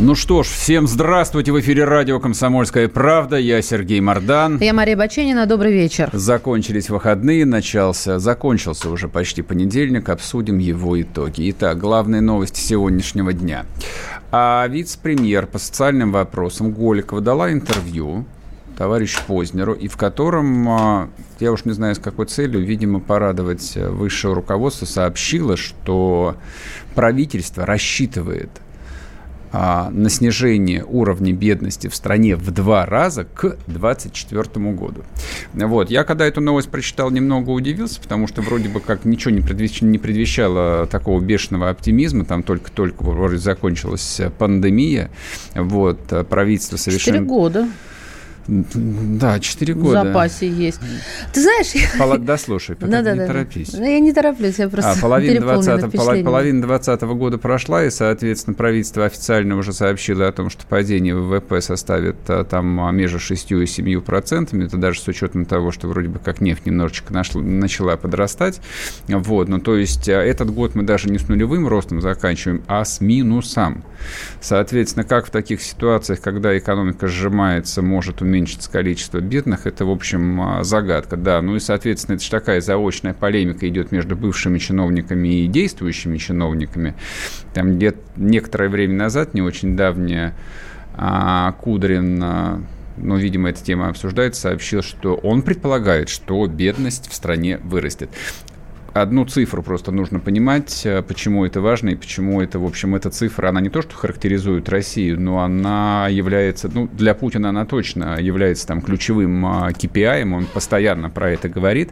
Ну что ж, всем здравствуйте. В эфире радио «Комсомольская правда». Я Сергей Мордан. Я Мария Баченина. Добрый вечер. Закончились выходные, начался, закончился уже почти понедельник. Обсудим его итоги. Итак, главные новости сегодняшнего дня. А вице-премьер по социальным вопросам Голикова дала интервью товарищу Познеру, и в котором, а, я уж не знаю с какой целью, видимо, порадовать высшее руководство, сообщила, что правительство рассчитывает – на снижение уровня бедности в стране в два раза к 2024 году. Вот. Я когда эту новость прочитал, немного удивился, потому что вроде бы как ничего не, предвещ... не предвещало такого бешеного оптимизма, там только-только вроде закончилась пандемия, вот, правительство совершенно... Четыре года. Да, 4 года. В запасе есть. Ты знаешь... Полок, дослушай, пока да, да, не да, торопись. Да. Я не тороплюсь, я просто а, половина 20, половина 20 года прошла, и, соответственно, правительство официально уже сообщило о том, что падение ВВП составит а, там а, между 6 и 7 процентами. Это даже с учетом того, что вроде бы как нефть немножечко нашла, начала подрастать. Вот, ну, то есть а, этот год мы даже не с нулевым ростом заканчиваем, а с минусом. Соответственно, как в таких ситуациях, когда экономика сжимается, может уменьшиться уменьшится количество бедных, это, в общем, а, загадка, да. Ну и, соответственно, это же такая заочная полемика идет между бывшими чиновниками и действующими чиновниками. Там где-то некоторое время назад, не очень давнее, а, Кудрин а, ну, видимо, эта тема обсуждается, сообщил, что он предполагает, что бедность в стране вырастет одну цифру просто нужно понимать, э, почему это важно и почему это, в общем, эта цифра, она не то, что характеризует Россию, но она является, ну, для Путина она точно является там ключевым KPI, а, он постоянно про это говорит,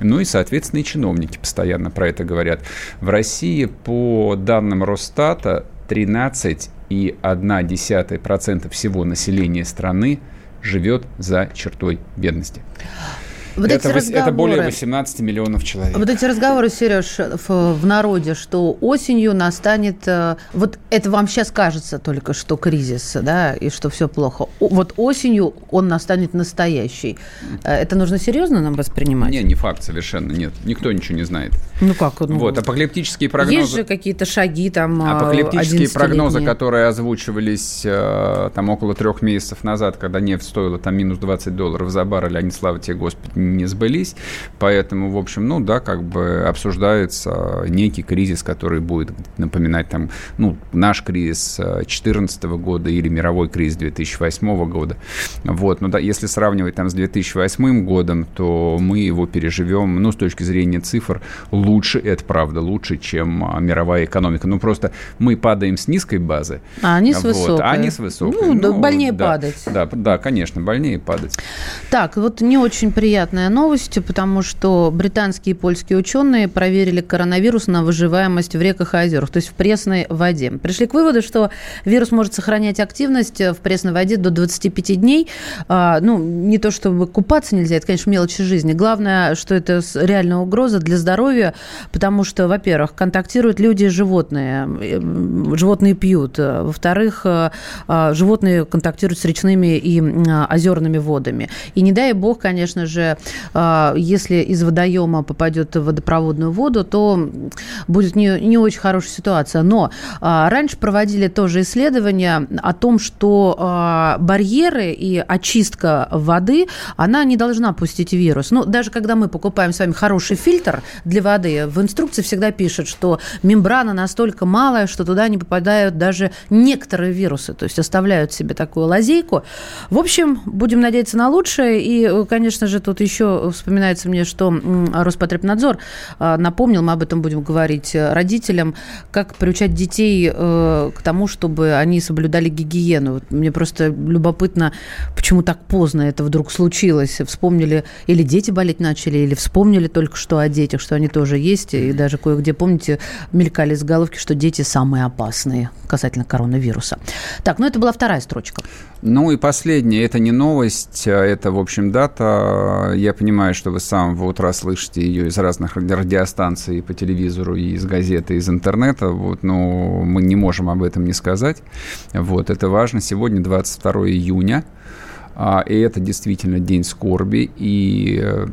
ну и, соответственно, и чиновники постоянно про это говорят. В России, по данным Росстата, 13,1% всего населения страны живет за чертой бедности. Вот это, эти это более 18 миллионов человек. Вот эти разговоры, Сереж, в, в народе, что осенью настанет... Э, вот это вам сейчас кажется только, что кризис, да, и что все плохо. Вот осенью он настанет настоящий. Э, это нужно серьезно нам воспринимать? Не, не факт совершенно, нет. Никто ничего не знает. Ну как? Ну, вот, апокалиптические прогнозы... Есть же какие-то шаги там э, Апокалиптические прогнозы, которые озвучивались там около трех месяцев назад, когда нефть стоила там минус 20 долларов за баррель, они, слава тебе, Господи, не сбылись. Поэтому, в общем, ну да, как бы обсуждается некий кризис, который будет напоминать там, ну, наш кризис 2014 года или мировой кризис 2008 года. Вот, ну да, если сравнивать там с 2008 годом, то мы его переживем, ну, с точки зрения цифр, лучше, это правда, лучше, чем а, мировая экономика. Ну, просто мы падаем с низкой базы. А они с высокой. А они с высокой. Ну, ну больнее да, падать. Да, да, конечно, больнее падать. Так, вот не очень приятно приятная новость, потому что британские и польские ученые проверили коронавирус на выживаемость в реках и озерах, то есть в пресной воде. Пришли к выводу, что вирус может сохранять активность в пресной воде до 25 дней. А, ну, не то чтобы купаться нельзя, это, конечно, мелочи жизни. Главное, что это реальная угроза для здоровья, потому что, во-первых, контактируют люди и животные. Животные пьют. Во-вторых, а, животные контактируют с речными и озерными водами. И не дай бог, конечно же, а, если из водоема попадет в водопроводную воду, то будет не, не очень хорошая ситуация. Но а, раньше проводили тоже исследования о том, что а, барьеры и очистка воды, она не должна пустить вирус. Ну, даже когда мы покупаем с вами хороший фильтр для воды, в инструкции всегда пишут, что мембрана настолько малая, что туда не попадают даже некоторые вирусы, то есть оставляют себе такую лазейку. В общем, будем надеяться на лучшее. И, конечно же, тут еще еще вспоминается мне, что Роспотребнадзор напомнил, мы об этом будем говорить родителям, как приучать детей к тому, чтобы они соблюдали гигиену. Мне просто любопытно, почему так поздно это вдруг случилось. Вспомнили, или дети болеть начали, или вспомнили только что о детях, что они тоже есть, и даже кое-где, помните, мелькали с головки, что дети самые опасные касательно коронавируса. Так, ну это была вторая строчка. Ну и последнее, это не новость, а это, в общем, дата. Я понимаю, что вы с самого утра слышите ее из разных радиостанций, по телевизору, и из газеты, из интернета, вот, но мы не можем об этом не сказать. Вот, это важно. Сегодня 22 июня, а, и это действительно день скорби, и э,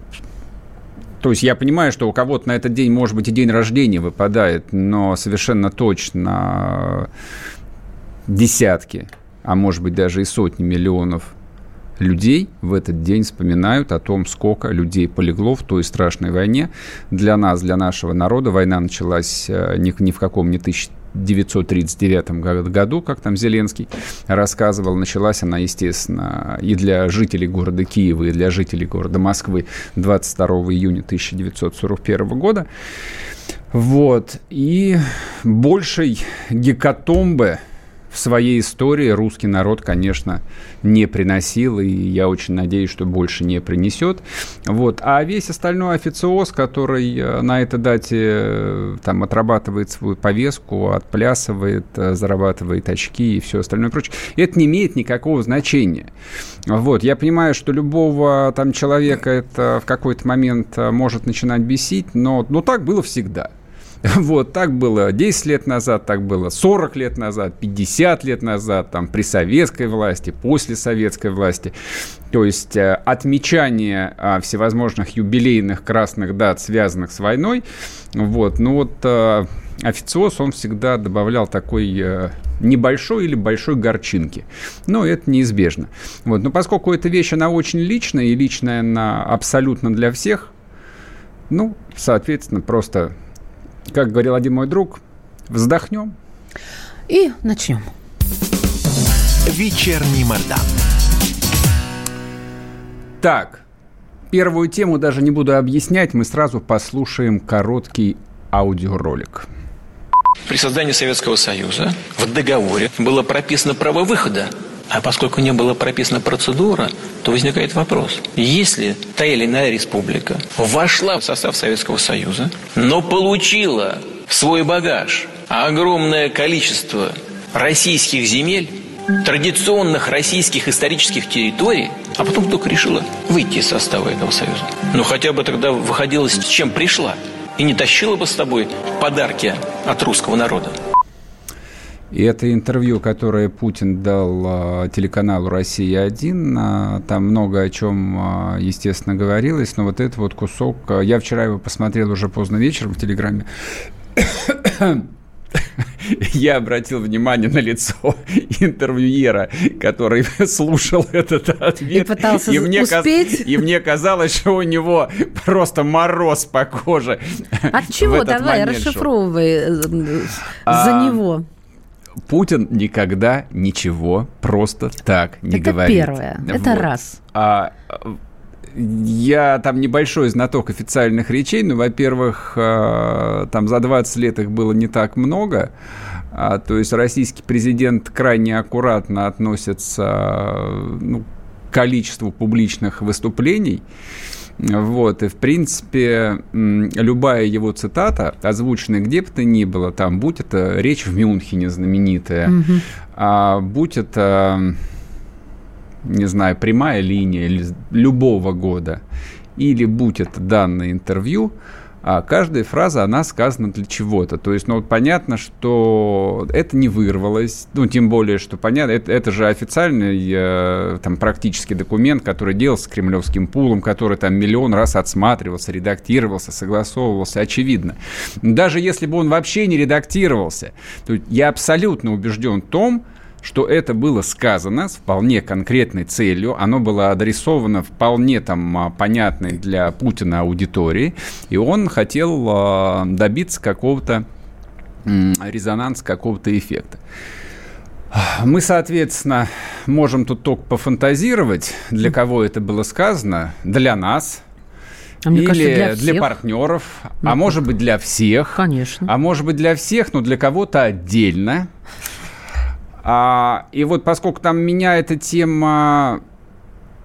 то есть я понимаю, что у кого-то на этот день, может быть, и день рождения выпадает, но совершенно точно десятки, а может быть даже и сотни миллионов людей в этот день вспоминают о том, сколько людей полегло в той страшной войне. Для нас, для нашего народа война началась э, ни, в каком не 1939 году, как там Зеленский рассказывал, началась она, естественно, и для жителей города Киева, и для жителей города Москвы 22 июня 1941 года. Вот. И большей гекатомбы в своей истории русский народ, конечно, не приносил, и я очень надеюсь, что больше не принесет. Вот. А весь остальной официоз, который э, на этой дате э, там отрабатывает свою повестку, отплясывает, э, зарабатывает очки и все остальное прочее, это не имеет никакого значения. Вот. Я понимаю, что любого там человека это в какой-то момент может начинать бесить, но, но так было всегда. Вот, так было 10 лет назад, так было 40 лет назад, 50 лет назад, там, при советской власти, после советской власти. То есть э, отмечание а, всевозможных юбилейных красных дат, связанных с войной, вот, ну вот э, официоз, он всегда добавлял такой э, небольшой или большой горчинки. Но это неизбежно. Вот. Но поскольку эта вещь, она очень личная, и личная она абсолютно для всех, ну, соответственно, просто как говорил один мой друг, вздохнем. И начнем. Вечерний Мордан. Так, первую тему даже не буду объяснять, мы сразу послушаем короткий аудиоролик. При создании Советского Союза в договоре было прописано право выхода а поскольку не было прописана процедура, то возникает вопрос. Если та или иная республика вошла в состав Советского Союза, но получила в свой багаж огромное количество российских земель, традиционных российских исторических территорий, а потом только решила выйти из состава этого союза. Ну хотя бы тогда выходила с чем пришла и не тащила бы с собой подарки от русского народа. И это интервью, которое Путин дал а, телеканалу «Россия-1», а, там много о чем, а, естественно, говорилось, но вот этот вот кусок... Я вчера его посмотрел уже поздно вечером в Телеграме. Я обратил внимание на лицо интервьюера, который слушал этот ответ. И пытался и мне успеть. Каз... И мне казалось, что у него просто мороз по коже. От чего? Давай, расшифровывай э, за него. Путин никогда ничего просто так не это говорит. Это первое. Вот. Это раз. А, я там небольшой знаток официальных речей, но, во-первых, а, там за 20 лет их было не так много. А, то есть российский президент крайне аккуратно относится ну, к количеству публичных выступлений. Вот, и, в принципе, любая его цитата, озвученная где бы то ни было, там, будь это речь в Мюнхене знаменитая, угу. а будь это, не знаю, прямая линия любого года, или будь это данное интервью, а каждая фраза, она сказана для чего-то. То есть, ну, вот понятно, что это не вырвалось, ну, тем более, что понятно, это, это же официальный э, там практически документ, который делался кремлевским пулом, который там миллион раз отсматривался, редактировался, согласовывался, очевидно. Даже если бы он вообще не редактировался, то я абсолютно убежден в том, что это было сказано с вполне конкретной целью, оно было адресовано вполне там а, понятной для Путина аудитории, и он хотел а, добиться какого-то резонанса, какого-то эффекта. Мы, соответственно, можем тут только пофантазировать, для кого это было сказано, для нас – а Или кажется, для, для партнеров, ну, а может быть для всех. Конечно. А может быть для всех, но для кого-то отдельно. А, и вот поскольку там меня эта тема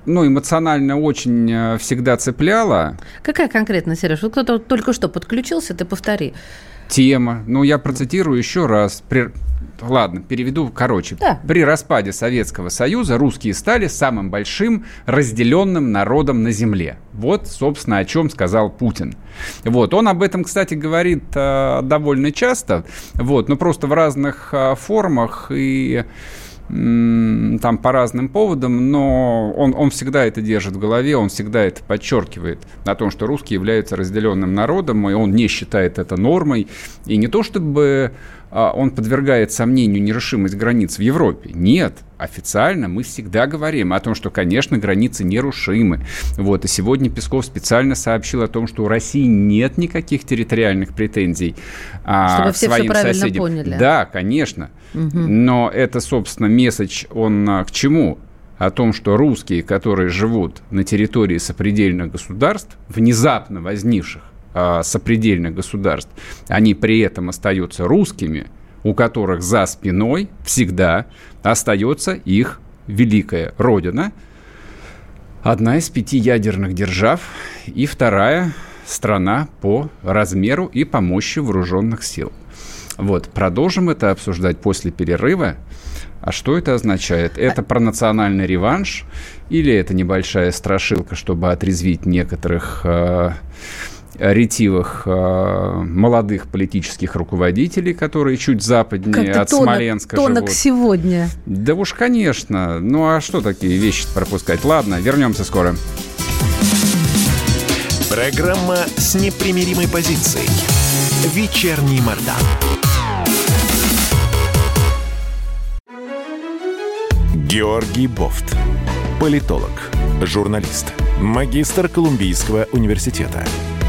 ну, эмоционально очень э, всегда цепляла. Какая конкретно, Сереж? Вот кто-то только что подключился, ты повтори. Тема. Ну, я процитирую еще раз. При... Ладно, переведу короче. Да. При распаде Советского Союза русские стали самым большим разделенным народом на Земле. Вот, собственно, о чем сказал Путин. Вот, он об этом, кстати, говорит э, довольно часто, вот, но просто в разных э, формах и там по разным поводам, но он, он всегда это держит в голове, он всегда это подчеркивает, о том, что русские являются разделенным народом, и он не считает это нормой. И не то чтобы он подвергает сомнению нерешимость границ в Европе. Нет, официально мы всегда говорим о том, что, конечно, границы нерушимы. Вот, и сегодня Песков специально сообщил о том, что у России нет никаких территориальных претензий а, Чтобы все своим все соседям. Поняли. Да, конечно. Угу. Но это, собственно, месседж, он а, к чему? о том, что русские, которые живут на территории сопредельных государств, внезапно возникших сопредельных государств, они при этом остаются русскими, у которых за спиной всегда остается их великая родина, одна из пяти ядерных держав и вторая страна по размеру и по мощи вооруженных сил. Вот, продолжим это обсуждать после перерыва. А что это означает? Это про национальный реванш или это небольшая страшилка, чтобы отрезвить некоторых э, ретивых э, молодых политических руководителей, которые чуть западнее от тонок, Смоленска тонок живут. сегодня. Да уж, конечно. Ну а что такие вещи пропускать? Ладно, вернемся скоро. Программа с непримиримой позицией. Вечерний Мордан. Георгий Бофт. Политолог, журналист, магистр Колумбийского университета –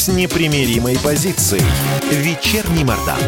с непримиримой позицией. Вечерний Мордан.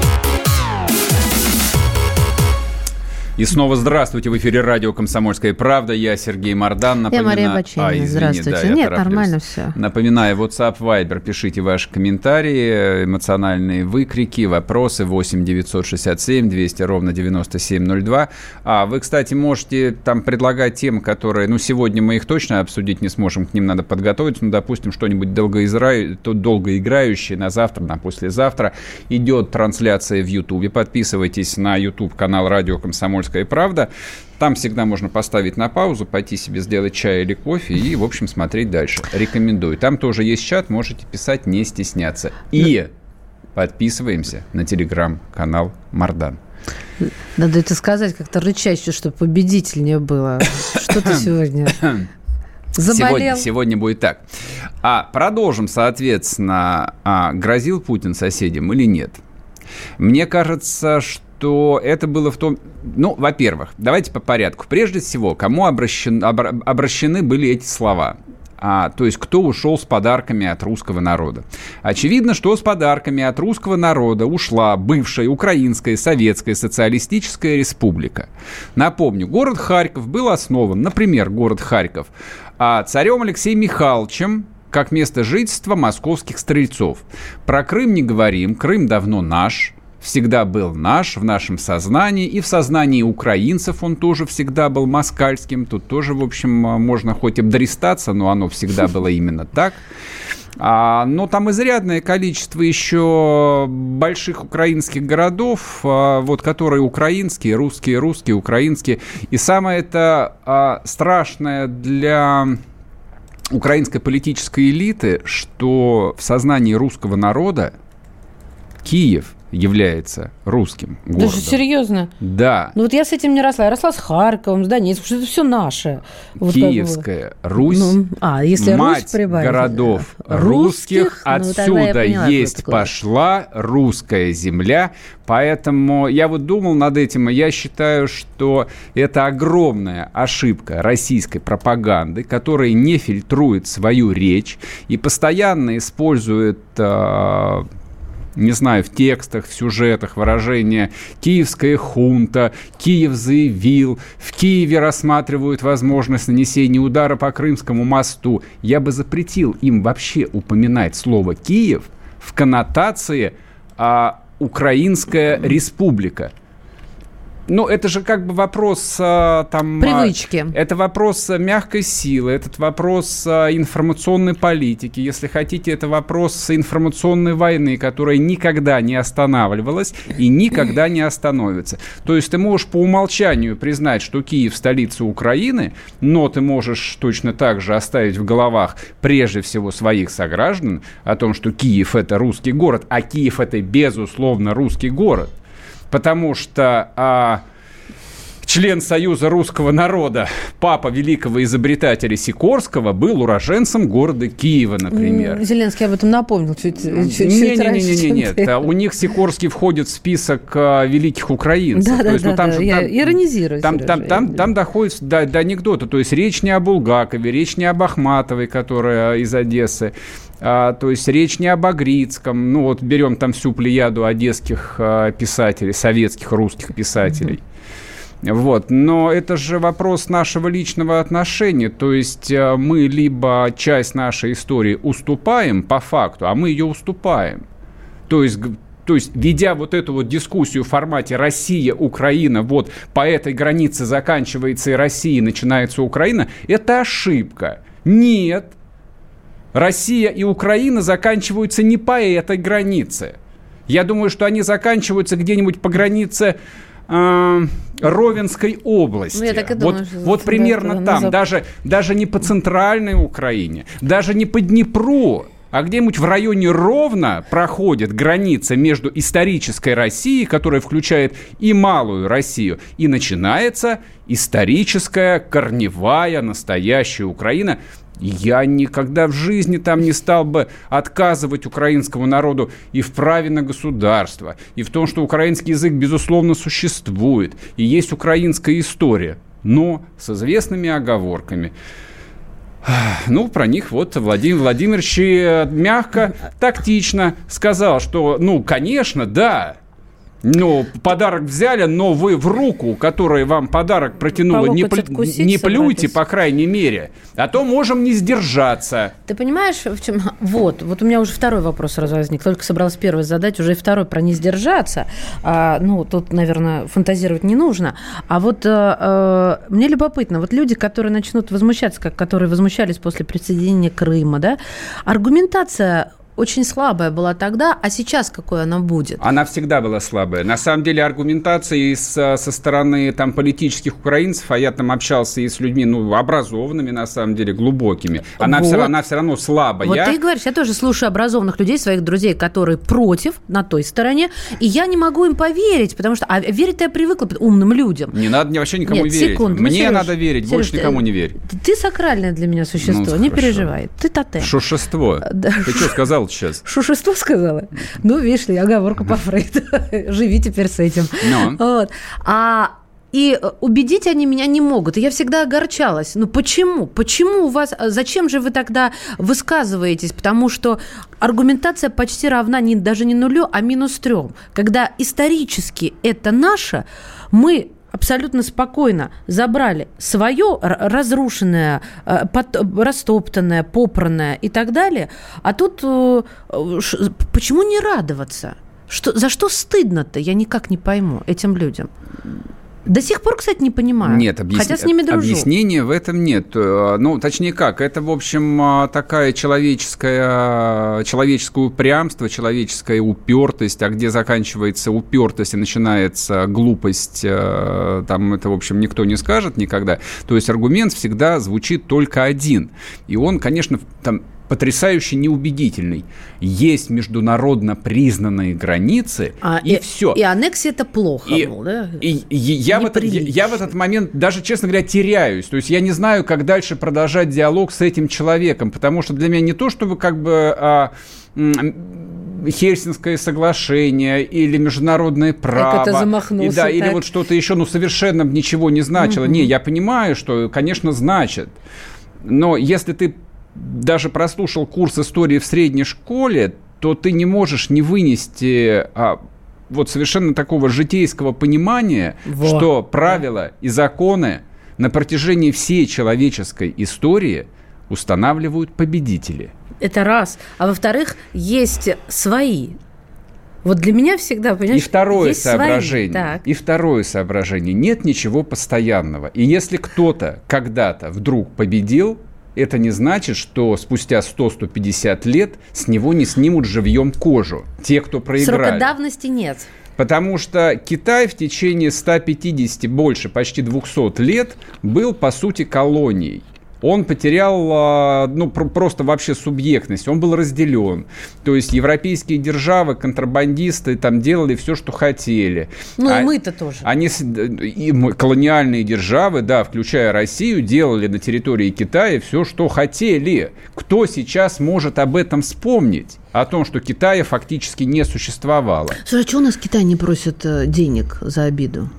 И снова здравствуйте. В эфире радио «Комсомольская правда». Я Сергей Мордан. Напомина... Я Мария Баченина. А, извини, здравствуйте. Да, Нет, нормально все. Напоминаю, WhatsApp, Viber. Пишите ваши комментарии, эмоциональные выкрики, вопросы 8 967 200 ровно 9702. А вы, кстати, можете там предлагать темы, которые... Ну, сегодня мы их точно обсудить не сможем, к ним надо подготовиться. Ну, допустим, что-нибудь долгоизра... долгоиграющее на завтра, на послезавтра. Идет трансляция в YouTube. Подписывайтесь на YouTube-канал радио «Комсомольская «Комсомольская правда». Там всегда можно поставить на паузу, пойти себе сделать чай или кофе и, в общем, смотреть дальше. Рекомендую. Там тоже есть чат, можете писать, не стесняться. И подписываемся на телеграм-канал Мардан. Надо это сказать как-то рычаще, чтобы победительнее было. Что ты сегодня Заболел. Сегодня, сегодня будет так. А продолжим, соответственно, а, грозил Путин соседям или нет? Мне кажется, что что это было в том... Ну, во-первых, давайте по порядку. Прежде всего, кому обращен, обра, обращены были эти слова? А, то есть кто ушел с подарками от русского народа. Очевидно, что с подарками от русского народа ушла бывшая Украинская Советская Социалистическая Республика. Напомню, город Харьков был основан, например, город Харьков, а царем Алексеем Михайловичем как место жительства московских стрельцов. Про Крым не говорим, Крым давно наш – всегда был наш, в нашем сознании, и в сознании украинцев он тоже всегда был москальским. Тут тоже, в общем, можно хоть обдристаться, но оно всегда было именно так. А, но там изрядное количество еще больших украинских городов, а, вот, которые украинские, русские, русские, украинские. И самое это а, страшное для украинской политической элиты, что в сознании русского народа Киев – является русским городом. Даже серьезно? Да. Ну вот я с этим не росла. Я росла с Харьковом, с Донецком, что это все наше. Вот Киевская Русь, ну, а, если мать Русь прибавить, городов русских, русских ну, отсюда поняла, есть пошла русская земля. Поэтому я вот думал над этим, и я считаю, что это огромная ошибка российской пропаганды, которая не фильтрует свою речь и постоянно использует э, не знаю, в текстах, в сюжетах выражение «Киевская хунта», «Киев заявил», «В Киеве рассматривают возможность нанесения удара по Крымскому мосту», я бы запретил им вообще упоминать слово «Киев» в коннотации а, «Украинская республика». Ну, это же как бы вопрос а, там... А, Привычки. Это вопрос а, мягкой силы, этот вопрос информационной политики. Если хотите, это вопрос информационной войны, которая никогда не останавливалась и никогда не остановится. То есть ты можешь по умолчанию признать, что Киев столица Украины, но ты можешь точно так же оставить в головах прежде всего своих сограждан о том, что Киев это русский город, а Киев это безусловно русский город потому что а, член Союза русского народа, папа великого изобретателя Сикорского, был уроженцем города Киева, например. Зеленский об этом напомнил чуть, ну, чуть, не, не, не, не, не, нет. А у них Сикорский входит в список а, великих украинцев. Да, да, есть, ну, там да, же, я там, иронизирую. Там, Сережа, там, там, там доходит до, до анекдота. То есть речь не о Булгакове, речь не об Ахматовой, которая из Одессы, а, то есть речь не об Агрицком, ну вот берем там всю плеяду одесских а, писателей, советских русских писателей. Вот. Но это же вопрос нашего личного отношения. То есть а, мы либо часть нашей истории уступаем по факту, а мы ее уступаем. То есть то есть, ведя вот эту вот дискуссию в формате Россия, Украина, вот по этой границе заканчивается и Россия, начинается Украина, это ошибка. Нет, Россия и Украина заканчиваются не по этой границе. Я думаю, что они заканчиваются где-нибудь по границе э, Ровенской области. Ну, я так и думаю, вот, вот примерно там, даже, даже не по центральной Украине, даже не по Днепру, а где-нибудь в районе Ровно проходит граница между исторической Россией, которая включает и малую Россию, и начинается историческая, корневая, настоящая Украина – я никогда в жизни там не стал бы отказывать украинскому народу и в праве на государство, и в том, что украинский язык, безусловно, существует, и есть украинская история, но с известными оговорками. Ну, про них вот Владимир Владимирович э, мягко, тактично сказал, что, ну, конечно, да, ну, подарок взяли, но вы в руку, которая вам подарок протянула, не, пл- не плюйте, по крайней мере. А то можем не сдержаться. Ты понимаешь, в чем... Вот, вот у меня уже второй вопрос сразу возник. Только собралась первый задать, уже и второй про не сдержаться. А, ну, тут, наверное, фантазировать не нужно. А вот а, мне любопытно, вот люди, которые начнут возмущаться, как которые возмущались после присоединения Крыма, да, аргументация очень слабая была тогда, а сейчас какой она будет? Она всегда была слабая. На самом деле аргументации со, со стороны там, политических украинцев, а я там общался и с людьми ну, образованными, на самом деле, глубокими, она, вот. все, она все равно слабая. Вот ты говоришь, я тоже слушаю образованных людей, своих друзей, которые против, на той стороне, и я не могу им поверить, потому что... А верить я привыкла умным людям. Не надо мне вообще никому Нет, верить. Секунду, Мне Сереж, надо верить, Сереж, больше никому не верь. Ты, ты сакральное для меня существо, ну, не хорошо. переживай. Ты тотем. Шушество. Да. Ты что сказал сейчас? Шушество сказала? Ну, видишь ли, оговорку по Фрейду. Живи теперь с этим. Ну. Вот. А и убедить они меня не могут. И я всегда огорчалась. Ну почему? Почему у вас... Зачем же вы тогда высказываетесь? Потому что аргументация почти равна не, даже не нулю, а минус трем. Когда исторически это наше, мы абсолютно спокойно забрали свое разрушенное, э, растоптанное, попранное и так далее. А тут э, почему не радоваться? Что, за что стыдно-то? Я никак не пойму этим людям. До сих пор, кстати, не понимаю. Нет, объяс... хотя с ними дружу. объяснения в этом нет. Э, ну, точнее как, это, в общем, а, такая человеческая, человеческое упрямство, человеческая упертость, а где заканчивается упертость и начинается глупость, э, там это, в общем, никто не скажет никогда. То есть аргумент всегда звучит только один. И он, конечно, там потрясающе неубедительный. Есть международно признанные границы, а, и, и все. И аннексия это плохо, и, мол, да? И, и я, в этот, я, я в этот момент даже, честно говоря, теряюсь. То есть я не знаю, как дальше продолжать диалог с этим человеком, потому что для меня не то, чтобы как бы... А, Хельсинское соглашение или международное право. это замахнулся. И, да, так. или вот что-то еще, ну, совершенно ничего не значило. Угу. Не, я понимаю, что, конечно, значит. Но если ты даже прослушал курс истории в средней школе, то ты не можешь не вынести а, вот совершенно такого житейского понимания, Во. что правила и законы на протяжении всей человеческой истории устанавливают победители – это раз. А во-вторых, есть свои. Вот для меня всегда, понимаешь, и второе есть соображение. Свои. Так. И второе соображение. Нет ничего постоянного. И если кто-то когда-то вдруг победил, это не значит, что спустя 100-150 лет с него не снимут живьем кожу. Те, кто проиграли. Срока давности нет. Потому что Китай в течение 150, больше, почти 200 лет был, по сути, колонией он потерял, а, ну, просто вообще субъектность, он был разделен. То есть европейские державы, контрабандисты там делали все, что хотели. Ну, а, и мы-то тоже. Они, и колониальные державы, да, включая Россию, делали на территории Китая все, что хотели. Кто сейчас может об этом вспомнить? О том, что Китая фактически не существовало. Слушай, а что у нас Китай не просит э, денег за обиду?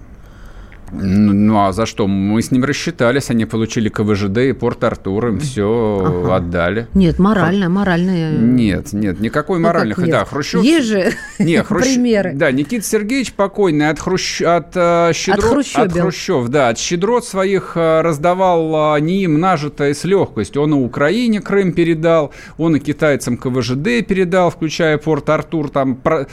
Ну, а за что? Мы с ним рассчитались, они получили КВЖД и Порт-Артур, им все ага. отдали. Нет, морально, морально. Нет, нет, никакой ну, моральных. Нет? Да, Хрущев... Есть же не, Хрущ... примеры. Да, Никита Сергеевич покойный от, Хрущ... от, uh, щедро... от, от Хрущев, да, от щедрот своих uh, раздавал uh, не им нажитое с легкостью. Он и Украине Крым передал, он и китайцам КВЖД передал, включая Порт-Артур, там про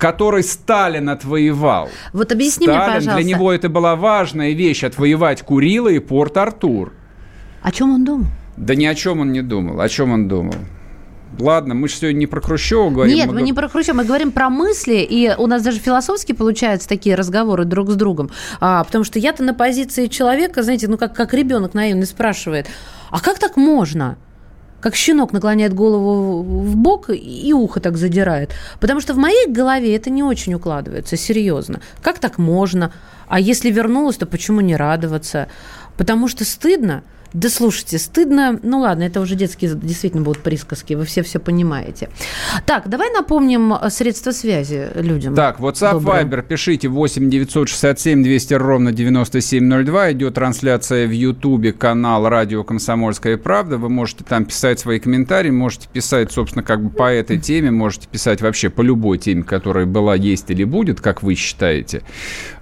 который Сталин отвоевал. Вот объясни Сталин, мне, пожалуйста. Для него это была важная вещь, отвоевать Курила и Порт-Артур. О чем он думал? Да ни о чем он не думал. О чем он думал? Ладно, мы же сегодня не про Хрущева говорим. Нет, мы, мы не про Хрущева, мы говорим про мысли, и у нас даже философски получаются такие разговоры друг с другом. А, потому что я-то на позиции человека, знаете, ну как, как ребенок наивный спрашивает, а как так можно? Как щенок наклоняет голову в бок и ухо так задирает. Потому что в моей голове это не очень укладывается, серьезно. Как так можно? А если вернулась, то почему не радоваться? Потому что стыдно – да слушайте, стыдно. Ну ладно, это уже детские действительно будут присказки. Вы все все понимаете. Так, давай напомним э, средства связи людям. Так, WhatsApp, Добрым. Viber, пишите 8 967 200 ровно 9702. Идет трансляция в Ютубе, канал Радио Комсомольская правда. Вы можете там писать свои комментарии, можете писать, собственно, как бы по этой теме, можете писать вообще по любой теме, которая была, есть или будет, как вы считаете.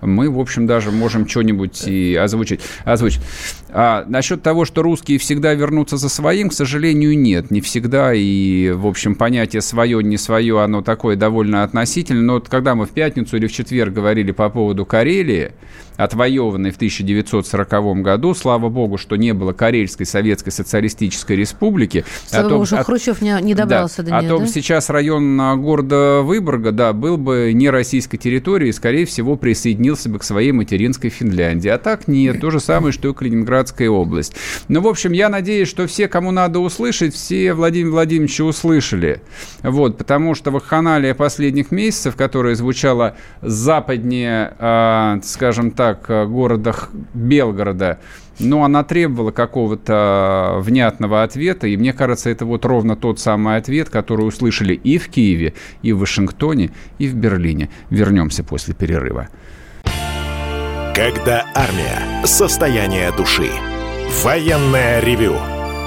Мы, в общем, даже можем что-нибудь и озвучить. озвучить. А насчет того, что русские всегда вернутся за своим, к сожалению, нет. Не всегда. И, в общем, понятие свое, не свое, оно такое довольно относительное. Но вот когда мы в пятницу или в четверг говорили по поводу Карелии, отвоеванной в 1940 году. Слава богу, что не было Карельской Советской Социалистической Республики. Слава о том, богу, что Хрущев не, не добрался да, до нее, О том, да? сейчас район а, города Выборга, да, был бы не российской территорией, скорее всего, присоединился бы к своей материнской Финляндии. А так нет, то же самое, что и Калининградская область. Ну, в общем, я надеюсь, что все, кому надо услышать, все Владимир Владимировича услышали. Вот, потому что вакханалия последних месяцев, которая звучала западнее, э, скажем так, так, э, города Белгорода, но она требовала какого-то внятного ответа, и мне кажется, это вот ровно тот самый ответ, который услышали и в Киеве, и в Вашингтоне, и в Берлине. Вернемся после перерыва. Когда армия. Состояние души. Военное ревю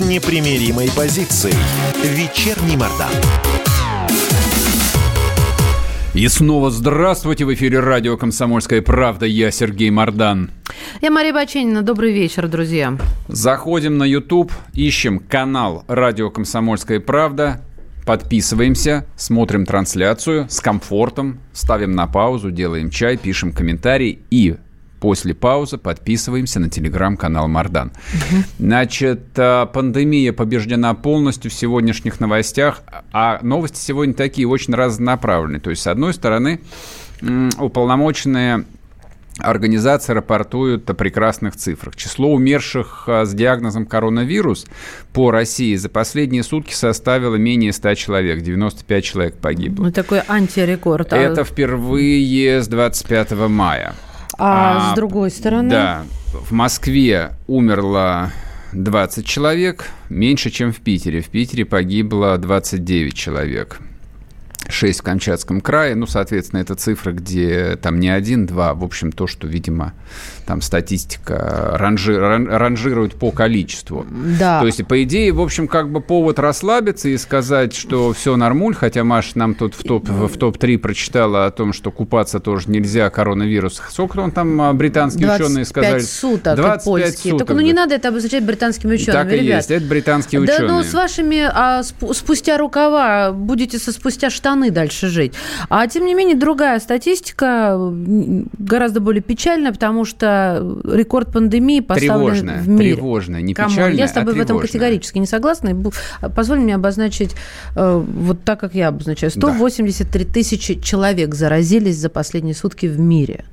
с непримиримой позицией. Вечерний Мордан. И снова здравствуйте! В эфире радио «Комсомольская правда». Я Сергей Мордан. Я Мария Баченина. Добрый вечер, друзья. Заходим на YouTube, ищем канал «Радио «Комсомольская правда», подписываемся, смотрим трансляцию с комфортом, ставим на паузу, делаем чай, пишем комментарий и После паузы подписываемся на телеграм-канал Мардан. Значит, э, пандемия побеждена полностью в сегодняшних новостях, а новости сегодня такие очень разнонаправленные. То есть, с одной стороны, уполномоченные Организации рапортуют о прекрасных цифрах. Число умерших э, с диагнозом коронавирус по России за последние сутки составило менее 100 человек, 95 человек погибло. Ну, такой антирекорд. А Это впервые с 25 мая. А, а с другой стороны? Да, в Москве умерло 20 человек, меньше, чем в Питере. В Питере погибло 29 человек. 6 в Камчатском крае. Ну, соответственно, это цифры, где там не один, два. В общем, то, что, видимо, там статистика ранжи, ран, ранжирует по количеству. Да. То есть, по идее, в общем, как бы повод расслабиться и сказать, что все нормуль, хотя Маша нам тут в, топ, в топ-3 прочитала о том, что купаться тоже нельзя, коронавирус. Сколько он там, а, британские ученые сказали? суток, 25 польские. Суток. Только ну не надо это обозначать британскими учеными, Так и ребят. есть, это британские да, ученые. Да, ну с вашими а, спустя рукава будете со спустя штаны дальше жить. А тем не менее, другая статистика гораздо более печальная, потому что рекорд пандемии поставлен тревожная, в мире. Тревожная, не печальная, Я с тобой а в этом категорически не согласна. Позволь мне обозначить э, вот так, как я обозначаю. 183 да. тысячи человек заразились за последние сутки в мире.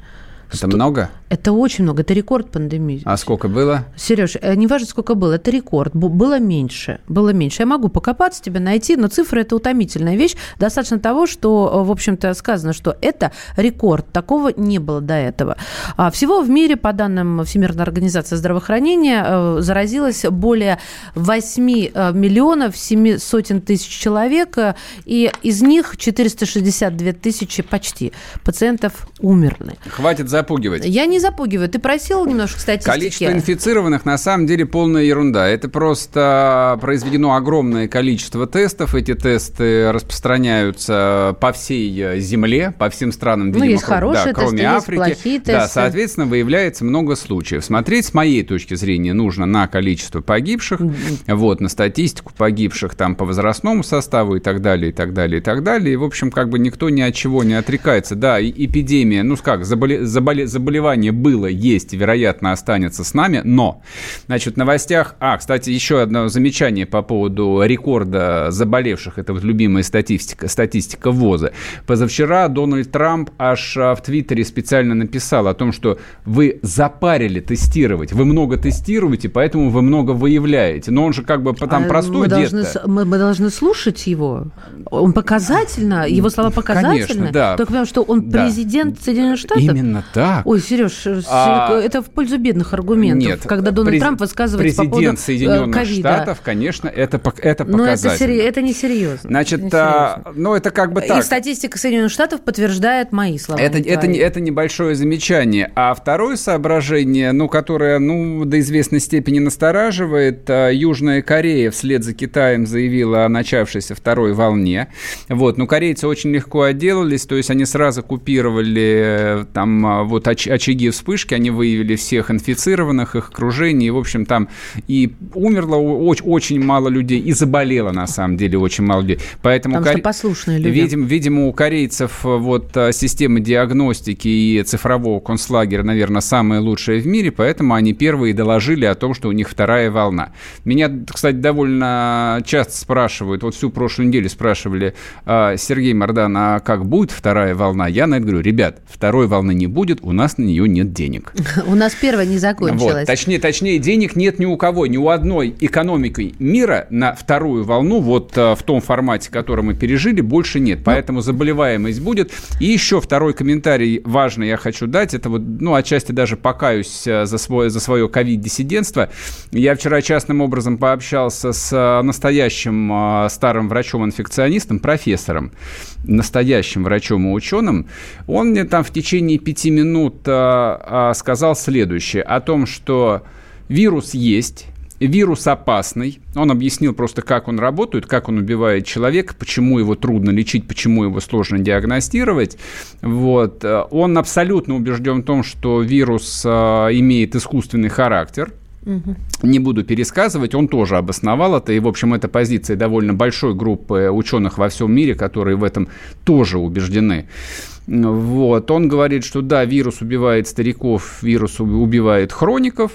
Это 100... много? Это очень много, это рекорд пандемии. А сколько было? Сереж, э, не важно, сколько было, это рекорд. Было меньше, было меньше. Я могу покопаться, тебя найти, но цифры – это утомительная вещь. Достаточно того, что, э, в общем-то, сказано, что это рекорд. Такого не было до этого. А всего в мире, по данным Всемирной организации здравоохранения, э, заразилось более 8 миллионов 7 сотен тысяч человек, и из них 462 тысячи почти пациентов умерли. Хватит запугивать. Я не запугиваю. Ты просил немножко статистики? Количество инфицированных на самом деле полная ерунда. Это просто произведено огромное количество тестов. Эти тесты распространяются по всей земле, по всем странам, видимо, ну, есть хорошие да, кроме тесты, Африки. Есть плохие тесты. Да, соответственно, выявляется много случаев. Смотреть с моей точки зрения нужно на количество погибших, вот, на статистику погибших там по возрастному составу и так далее, и так далее, и так далее. И, в общем, как бы никто ни от чего не отрекается. Да, эпидемия, ну как, заболе, заболе, заболевание было, есть, вероятно, останется с нами, но, значит, в новостях... А, кстати, еще одно замечание по поводу рекорда заболевших. Это вот любимая статистика, статистика ВОЗа. Позавчера Дональд Трамп аж а, в Твиттере специально написал о том, что вы запарили тестировать, вы много тестируете, поэтому вы много выявляете. Но он же как бы там а простой мы должны, мы, мы должны слушать его. Он показательно, его слова показательны. Конечно, да. Только потому, что он президент да. Соединенных Штатов. Именно так. Ой, Сереж, а... это в пользу бедных аргументов. Нет, когда Дональд през... Трамп высказывает президент по поводу Соединенных ковида. Штатов, конечно, это, это показательно. Но это, сери... это не серьезно. Значит, это а, ну это как бы так. И статистика Соединенных Штатов подтверждает мои слова. Это, это, это небольшое замечание. А второе соображение, ну, которое, ну, до известной степени настораживает, а, Южная Корея вслед за Китаем заявила о начавшейся второй волне. Вот, ну, корейцы очень легко отделались, то есть они сразу купировали э, там а, вот оч очаги вспышки, они выявили всех инфицированных, их окружение, и, в общем, там и умерло очень, очень мало людей, и заболело, на самом деле, очень мало людей. Поэтому Потому что послушные люди. Видим, видимо, у корейцев э, вот э, система диагностики и цифрового концлагеря, наверное, самая лучшая в мире, поэтому они первые доложили о том, что у них вторая волна. Меня, кстати, довольно часто спрашивают, вот всю прошлую неделю спрашивали, «А, Сергей Мордан, а как будет вторая волна? Я на это говорю, ребят, второй волны не будет, у нас на нее нет денег. У нас первая не закончилась. Вот, точнее, точнее, денег нет ни у кого, ни у одной экономики мира на вторую волну, вот э, в том формате, который мы пережили, больше нет. Поэтому заболеваемость будет. И еще второй комментарий важный я хочу дать. Это вот, ну, отчасти даже покаюсь э, за свое, за свое ковид-диссидентство. Я вчера частным образом пообщался с э, настоящим старым врачом-инфекционистом, профессором, настоящим врачом и ученым. Он мне там в течение пяти минут сказал следующее. О том, что вирус есть, Вирус опасный. Он объяснил просто, как он работает, как он убивает человека, почему его трудно лечить, почему его сложно диагностировать. Вот. Он абсолютно убежден в том, что вирус а, имеет искусственный характер. Не буду пересказывать, он тоже обосновал это, и, в общем, это позиция довольно большой группы ученых во всем мире, которые в этом тоже убеждены. Вот. Он говорит, что да, вирус убивает стариков, вирус убивает хроников,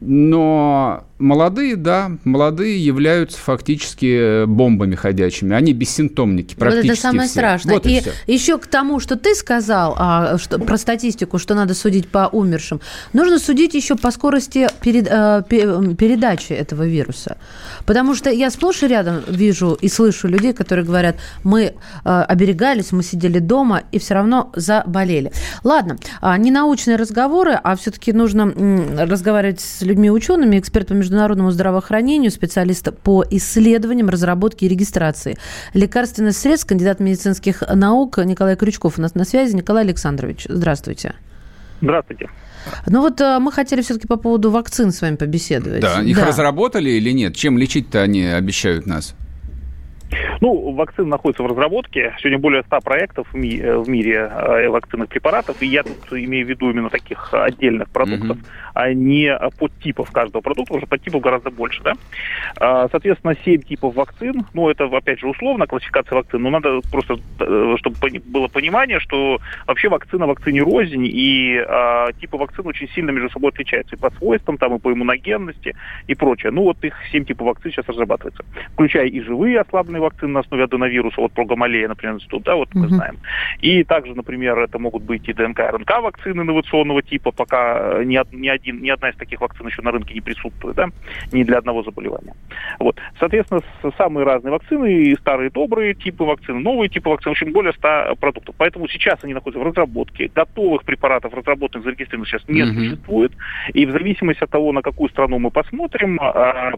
но Молодые, да, молодые являются фактически бомбами ходячими. Они бессимптомники практически Вот это самое все. страшное. Вот и, и еще к тому, что ты сказал а, что, про статистику, что надо судить по умершим, нужно судить еще по скорости перед, а, передачи этого вируса. Потому что я сплошь и рядом вижу и слышу людей, которые говорят, мы а, оберегались, мы сидели дома и все равно заболели. Ладно, а, не научные разговоры, а все-таки нужно м, разговаривать с людьми-учеными, экспертами международному здравоохранению, специалист по исследованиям, разработке и регистрации лекарственных средств, кандидат медицинских наук Николай Крючков у нас на связи. Николай Александрович, здравствуйте. Здравствуйте. Ну вот э, мы хотели все-таки по поводу вакцин с вами побеседовать. Да, их да. разработали или нет? Чем лечить-то они обещают нас? Ну, вакцина находится в разработке. Сегодня более 100 проектов в, ми- э, в мире э, вакцинных препаратов. И я тут имею в виду именно таких отдельных продуктов, mm-hmm. а не подтипов каждого продукта. Уже подтипов гораздо больше, да. А, соответственно, 7 типов вакцин. Ну, это, опять же, условно, классификация вакцин. Но надо просто, э, чтобы было понимание, что вообще вакцина вакцине рознь. И а, типы вакцин очень сильно между собой отличаются. И по свойствам, там, и по иммуногенности, и прочее. Ну, вот их 7 типов вакцин сейчас разрабатывается. Включая и живые ослабленные вакцины, вакцины на основе аденовируса, вот про гамалея, например, институт, да, вот угу. мы знаем. И также, например, это могут быть и ДНК, РНК вакцины инновационного типа, пока ни, ни, один, ни одна из таких вакцин еще на рынке не присутствует, да, ни для одного заболевания. Вот. Соответственно, самые разные вакцины, и старые добрые типы вакцин, новые типы вакцин, в общем, более 100 продуктов. Поэтому сейчас они находятся в разработке. Готовых препаратов, разработанных, зарегистрированных сейчас не угу. существует. И в зависимости от того, на какую страну мы посмотрим,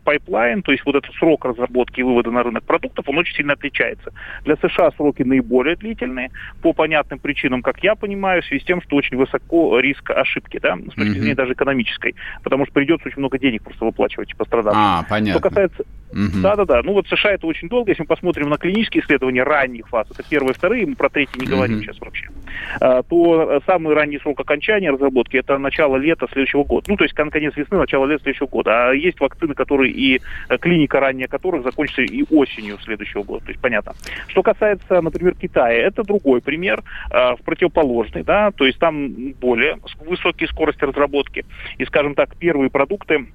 pipeline, то есть вот этот срок разработки и вывода на рынок продуктов, он очень сильно отличается. Для США сроки наиболее длительные, по понятным причинам, как я понимаю, в связи с тем, что очень высоко риск ошибки, да, с точки зрения даже экономической, потому что придется очень много денег просто выплачивать пострадавшим. А, понятно. Что касается... Да-да-да, ну вот США это очень долго, если мы посмотрим на клинические исследования ранних фаз, это первые, вторые, мы про третьи не говорим mm-hmm. сейчас вообще, а, то самый ранний срок окончания разработки это начало лета следующего года. Ну, то есть конец весны, начало лета следующего года. А есть вакцины, которые и э, клиника ранее которых закончится и осенью следующего года. То есть понятно. Что касается, например, Китая, это другой пример, э, противоположный, да, то есть там более высокие скорости разработки. И, скажем так, первые продукты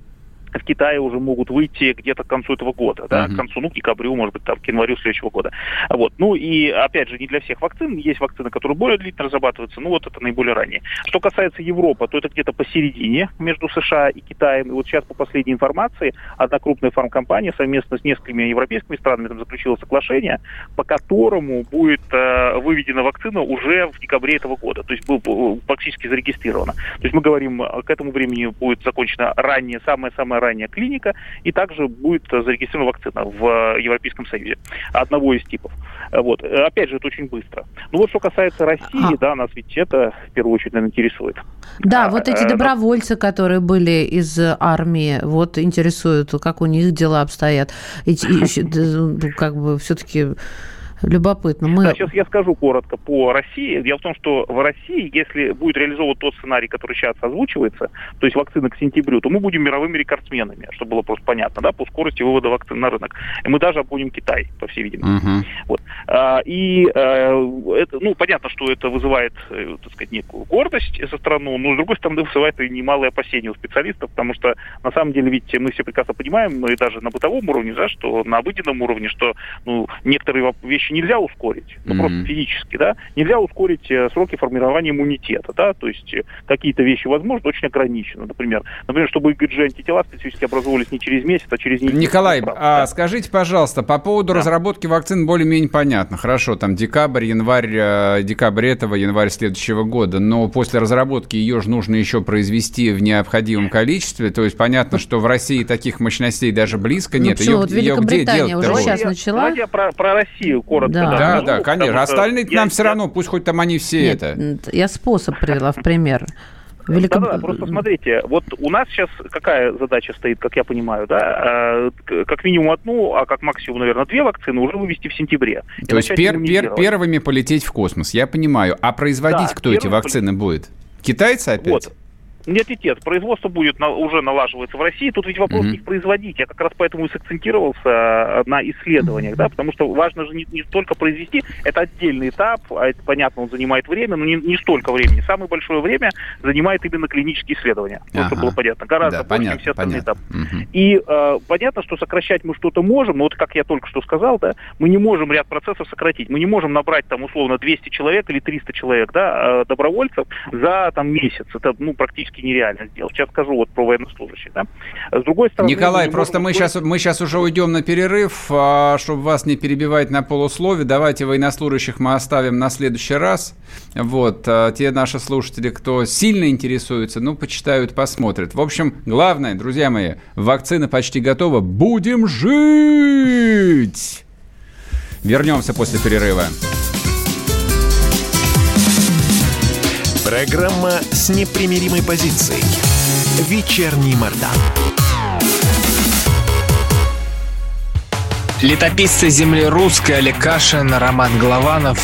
в Китае уже могут выйти где-то к концу этого года, да, uh-huh. к концу, ну, к декабрю, может быть, там, к январю следующего года. Вот. Ну, и, опять же, не для всех вакцин. Есть вакцины, которые более длительно разрабатываются, ну, вот это наиболее ранние. Что касается Европы, то это где-то посередине между США и Китаем. И вот сейчас, по последней информации, одна крупная фармкомпания совместно с несколькими европейскими странами там заключила соглашение, по которому будет э, выведена вакцина уже в декабре этого года. То есть был практически зарегистрирована. То есть мы говорим, к этому времени будет закончена ранее, самая-самая ранее клиника, и также будет зарегистрирована вакцина в Европейском Союзе одного из типов. Вот. Опять же, это очень быстро. Ну вот что касается России, а. да, нас ведь это в первую очередь, наверное, интересует. Да, а, вот эти добровольцы, которые были из армии, вот интересуют, как у них дела обстоят. И, и, как бы все-таки Любопытно. Мы... Да, сейчас я скажу коротко по России. Дело в том, что в России, если будет реализован тот сценарий, который сейчас озвучивается, то есть вакцина к сентябрю, то мы будем мировыми рекордсменами, чтобы было просто понятно, да, по скорости вывода вакцин на рынок. И мы даже обгоним Китай, по всей видимости. Uh-huh. Вот. А, и а, это, ну, понятно, что это вызывает, э, так сказать, некую гордость со стороны, но с другой стороны вызывает и немалые опасения у специалистов, потому что на самом деле ведь мы все прекрасно понимаем, ну и даже на бытовом уровне, да, что на обыденном уровне, что ну, некоторые вещи нельзя ускорить, ну mm-hmm. просто физически, да, нельзя ускорить э, сроки формирования иммунитета, да, то есть э, какие-то вещи возможно, очень ограничены, например, например, чтобы IgG-антитела специфически образовывались не через месяц, а через неделю. Николай, прав, а да? скажите, пожалуйста, по поводу да. разработки вакцин более-менее понятно, хорошо, там декабрь, январь, э, декабрь этого, январь следующего года, но после разработки ее же нужно еще произвести в необходимом количестве, то есть понятно, что в России таких мощностей даже близко ну, нет. Почему? Ее, вот Великобритания ее уже сейчас начала. Давайте я про, про Россию коротко. Да, да, да, конечно. Остальные нам все равно, пусть хоть там они все Нет, это. Я способ привела в пример. Великоб... Да, да, просто смотрите, вот у нас сейчас какая задача стоит, как я понимаю, да, э, как минимум одну, а как максимум, наверное, две вакцины уже вывести в сентябре. То есть пер, пер, первыми полететь в космос, я понимаю. А производить да, кто эти вакцины пол... будет? Китайцы опять? Вот. Нет, нет, нет. Производство будет на, уже налаживается в России. Тут ведь вопрос mm-hmm. не производить. Я как раз поэтому и сакцентировался э, на исследованиях, да, потому что важно же не, не столько произвести, это отдельный этап, а это, понятно, он занимает время, но не, не столько времени. Самое большое время занимает именно клинические исследования. Ага. чтобы было понятно. Гораздо да, больше, понятно, чем все остальные этапы. Угу. И э, понятно, что сокращать мы что-то можем, но вот как я только что сказал, да, мы не можем ряд процессов сократить. Мы не можем набрать там условно 200 человек или 300 человек, да, э, добровольцев за там месяц. Это, ну, практически практически нереально сделать. Сейчас скажу вот про военнослужащих. Да? С другой стороны... Николай, мы просто мы сейчас, мы сейчас уже уйдем на перерыв, а, чтобы вас не перебивать на полуслове. Давайте военнослужащих мы оставим на следующий раз. Вот, а, те наши слушатели, кто сильно интересуется, ну, почитают, посмотрят. В общем, главное, друзья мои, вакцина почти готова. Будем жить! Вернемся после перерыва. Программа с непримиримой позицией. Вечерний Мордан. Летописцы земли русской Олег Кашин, Роман Голованов.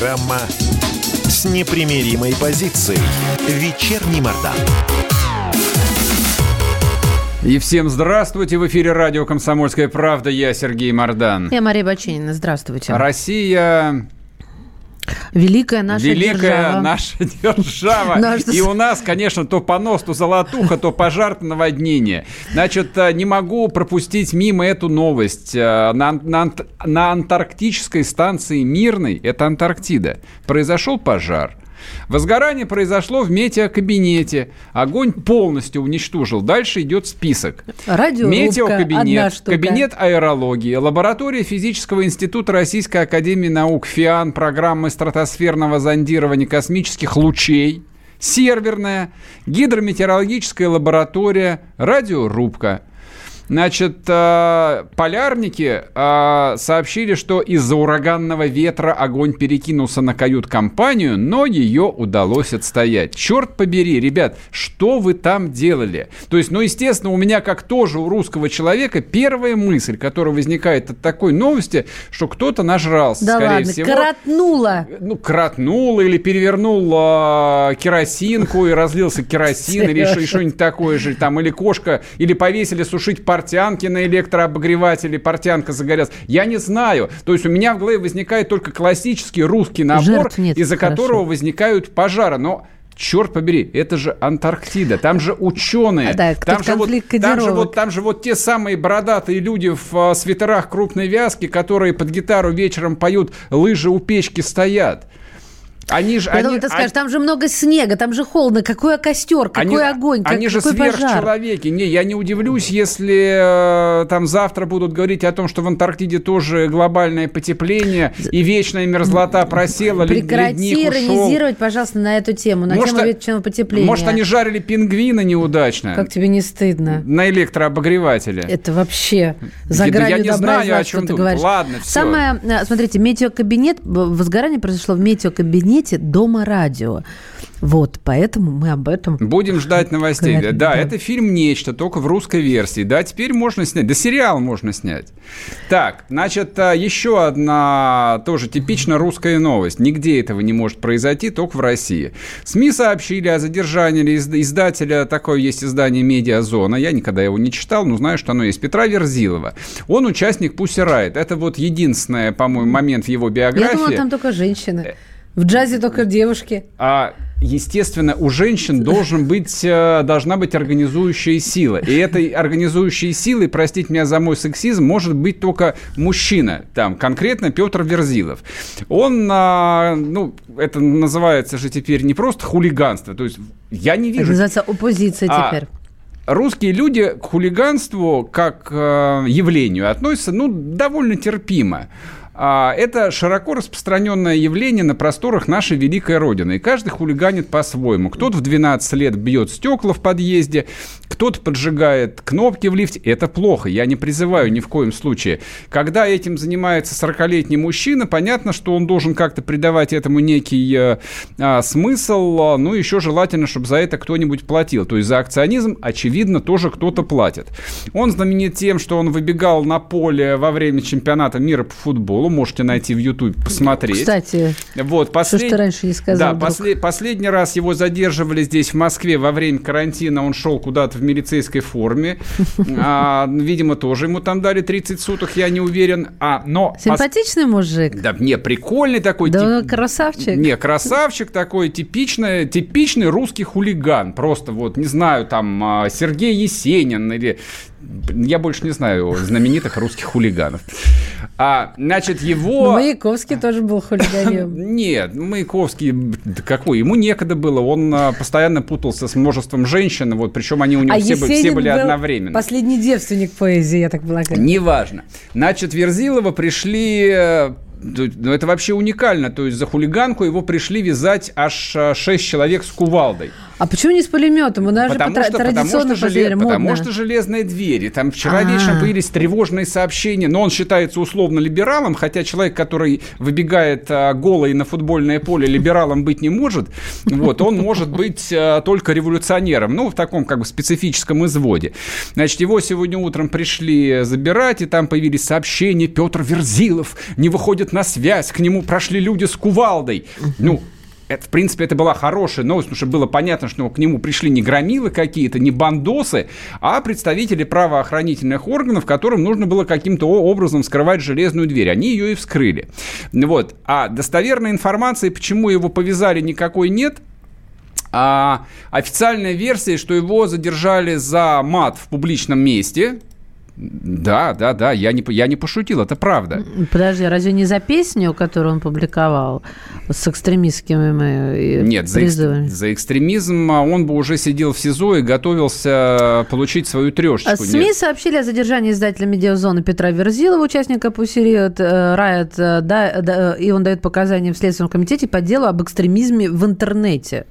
Программа с непримиримой позицией. Вечерний Мордан. И всем здравствуйте! В эфире радио «Комсомольская правда». Я Сергей Мордан. Я Мария Бачинина. Здравствуйте. Россия Великая наша Великая держава. наша держава. И у нас, конечно, то понос, то золотуха, то пожар, то наводнение. Значит, э, не могу пропустить мимо эту новость. Э, на, на, на антарктической станции Мирной, это Антарктида, произошел пожар. Возгорание произошло в метеокабинете. Огонь полностью уничтожил. Дальше идет список. Радиорубка, Метеокабинет, кабинет аэрологии, лаборатория физического института Российской академии наук ФИАН, программы стратосферного зондирования космических лучей, серверная, гидрометеорологическая лаборатория, радиорубка. Значит, э, полярники э, сообщили, что из-за ураганного ветра огонь перекинулся на кают-компанию, но ее удалось отстоять. Черт побери, ребят, что вы там делали? То есть, ну, естественно, у меня, как тоже у русского человека, первая мысль, которая возникает от такой новости, что кто-то нажрался, да скорее ладно, всего. кратнуло. Ну, кратнуло или перевернул э, керосинку и разлился керосин или что-нибудь такое же, там, или кошка, или повесили сушить пар портянки на электрообогревателе, портянка загорелась. Я не знаю. То есть у меня в голове возникает только классический русский набор, из-за которого возникают пожары. Но черт побери, это же Антарктида, там же ученые, да, там, же вот, там, же вот, там же вот те самые бородатые люди в а, свитерах крупной вязки, которые под гитару вечером поют «Лыжи у печки стоят». Они же, Я они, думаю, ты скажешь, они... там же много снега, там же холодно, какой костер, какой они, огонь, Они как, же сверхчеловеки. Не, я не удивлюсь, если э, там завтра будут говорить о том, что в Антарктиде тоже глобальное потепление и вечная мерзлота просела, Прекрати иронизировать, пожалуйста, на эту тему, на может, тему вечного потепления. Может, они жарили пингвина неудачно? Как тебе не стыдно? На электрообогревателе. Это вообще за да, гранью я не добра знаю, о чем ты говоришь. Ладно, все. Самое, э, смотрите, метеокабинет, возгорание произошло в метеокабинете кабинете дома радио. Вот, поэтому мы об этом... Будем ждать новостей. Говорим, да, да, это фильм «Нечто», только в русской версии. Да, теперь можно снять. Да, сериал можно снять. Так, значит, а, еще одна тоже типично русская новость. Нигде этого не может произойти, только в России. СМИ сообщили о задержании издателя, такое есть издание «Медиазона». Я никогда его не читал, но знаю, что оно есть. Петра Верзилова. Он участник Пусси Райт. Это вот единственный, по-моему, момент в его биографии. Я думала, там только женщины. В джазе только девушки. А естественно, у женщин должен быть, э, должна быть организующая сила. И этой организующей силой, простите меня за мой сексизм, может быть только мужчина. Там, конкретно Петр Верзилов. Он, а, ну, это называется же теперь не просто хулиганство. То есть я не вижу... Это называется оппозиция а, теперь русские люди к хулиганству как э, явлению относятся ну, довольно терпимо. А, это широко распространенное явление на просторах нашей великой Родины. И каждый хулиганит по-своему. Кто-то в 12 лет бьет стекла в подъезде, кто-то поджигает кнопки в лифте. Это плохо, я не призываю ни в коем случае. Когда этим занимается 40-летний мужчина, понятно, что он должен как-то придавать этому некий э, а, смысл, ну, еще желательно, чтобы за это кто-нибудь платил. То есть за акционизм, очевидно, тоже кто-то платит. Он знаменит тем, что он выбегал на поле во время чемпионата мира по футболу, можете найти в YouTube, посмотреть. Кстати, вот, послед... что ты раньше не сказал, Да, послед... последний раз его задерживали здесь, в Москве, во время карантина. Он шел куда-то в милицейской форме. А, видимо, тоже ему там дали 30 суток, я не уверен. А, но... Симпатичный пос... мужик. Да, не, прикольный такой. Да, тип... красавчик. Не, красавчик такой, типичный, типичный русский хулиган. Просто вот, не знаю, там, а, Сергей Есенин или я больше не знаю знаменитых русских хулиганов. А, значит, его... Но Маяковский тоже был хулиганом. Нет, Маяковский, какой? Ему некогда было. Он а, постоянно путался с множеством женщин, вот, причем они у него а все, все были одновременно. последний девственник поэзии, я так полагаю. Неважно. Значит, Верзилова пришли э, ну, это вообще уникально. То есть за хулиганку его пришли вязать аж а, шесть человек с кувалдой. А почему не с пулеметом? У нас потому же что, традиционно потому, что, желе, потому что железные двери. Там вчера А-а-а. вечером появились тревожные сообщения, но он считается условно либералом, хотя человек, который выбегает а, голый на футбольное поле, либералом быть не может. Вот, он может быть а, только революционером, ну, в таком как бы специфическом изводе. Значит, его сегодня утром пришли забирать, и там появились сообщения, Петр Верзилов не выходит на связь, к нему прошли люди с кувалдой. Ну, это, в принципе, это была хорошая новость, потому что было понятно, что к нему пришли не громилы какие-то, не бандосы, а представители правоохранительных органов, которым нужно было каким-то образом скрывать железную дверь. Они ее и вскрыли. Вот. А достоверной информации, почему его повязали, никакой нет. А официальная версия, что его задержали за мат в публичном месте, да, да, да, я не, я не пошутил, это правда. Подожди, разве не за песню, которую он публиковал с экстремистскими э, Нет, призывами? За, за экстремизм а он бы уже сидел в СИЗО и готовился получить свою трешечку. А СМИ Нет. сообщили о задержании издателя «Медиазоны» Петра Верзилова, участника Пусириот Райот, э, да, да, и он дает показания в Следственном комитете по делу об экстремизме в интернете.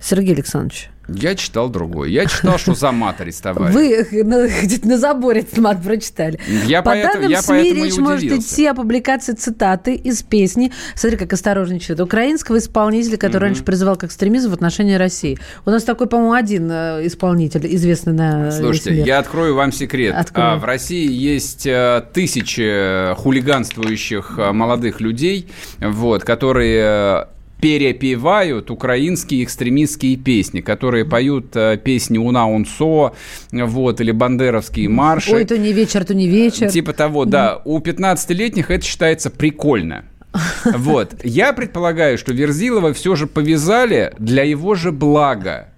Сергей Александрович. Я читал другой. Я читал, что за мат арестовали. Вы где-то на заборе этот мат прочитали. Я По поэтому, данным я СМИ, речь может идти о публикации цитаты из песни. Смотри, как осторожничает. Украинского исполнителя, который mm-hmm. раньше призывал к экстремизму в отношении России. У нас такой, по-моему, один э, исполнитель, известный на Слушайте, я открою вам секрет. А, в России есть э, тысячи хулиганствующих э, молодых людей, вот, которые перепевают украинские экстремистские песни, которые поют э, песни Уна Унсо, вот, или бандеровские марши. Ой, то не вечер, то не вечер. Типа того, да. У 15-летних это считается прикольно. Вот. Я предполагаю, что Верзилова все же повязали для его же блага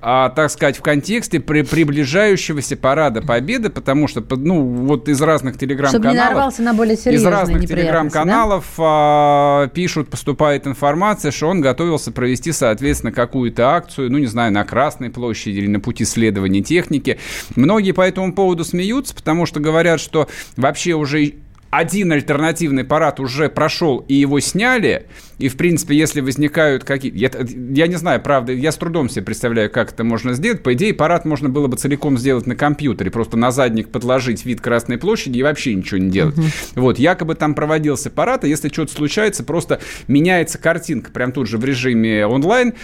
а, так сказать, в контексте при, приближающегося парада Победы, потому что, ну, вот из разных телеграм-каналов... на более Из разных телеграм-каналов да? а, пишут, поступает информация, что он готовился провести, соответственно, какую-то акцию, ну, не знаю, на Красной площади или на пути следования техники. Многие по этому поводу смеются, потому что говорят, что вообще уже один альтернативный парад уже прошел и его сняли, и, в принципе, если возникают какие... Я, я не знаю, правда, я с трудом себе представляю, как это можно сделать. По идее, парад можно было бы целиком сделать на компьютере, просто на задник подложить вид Красной площади и вообще ничего не делать. Uh-huh. Вот, якобы там проводился парад, и если что-то случается, просто меняется картинка прям тут же в режиме онлайн,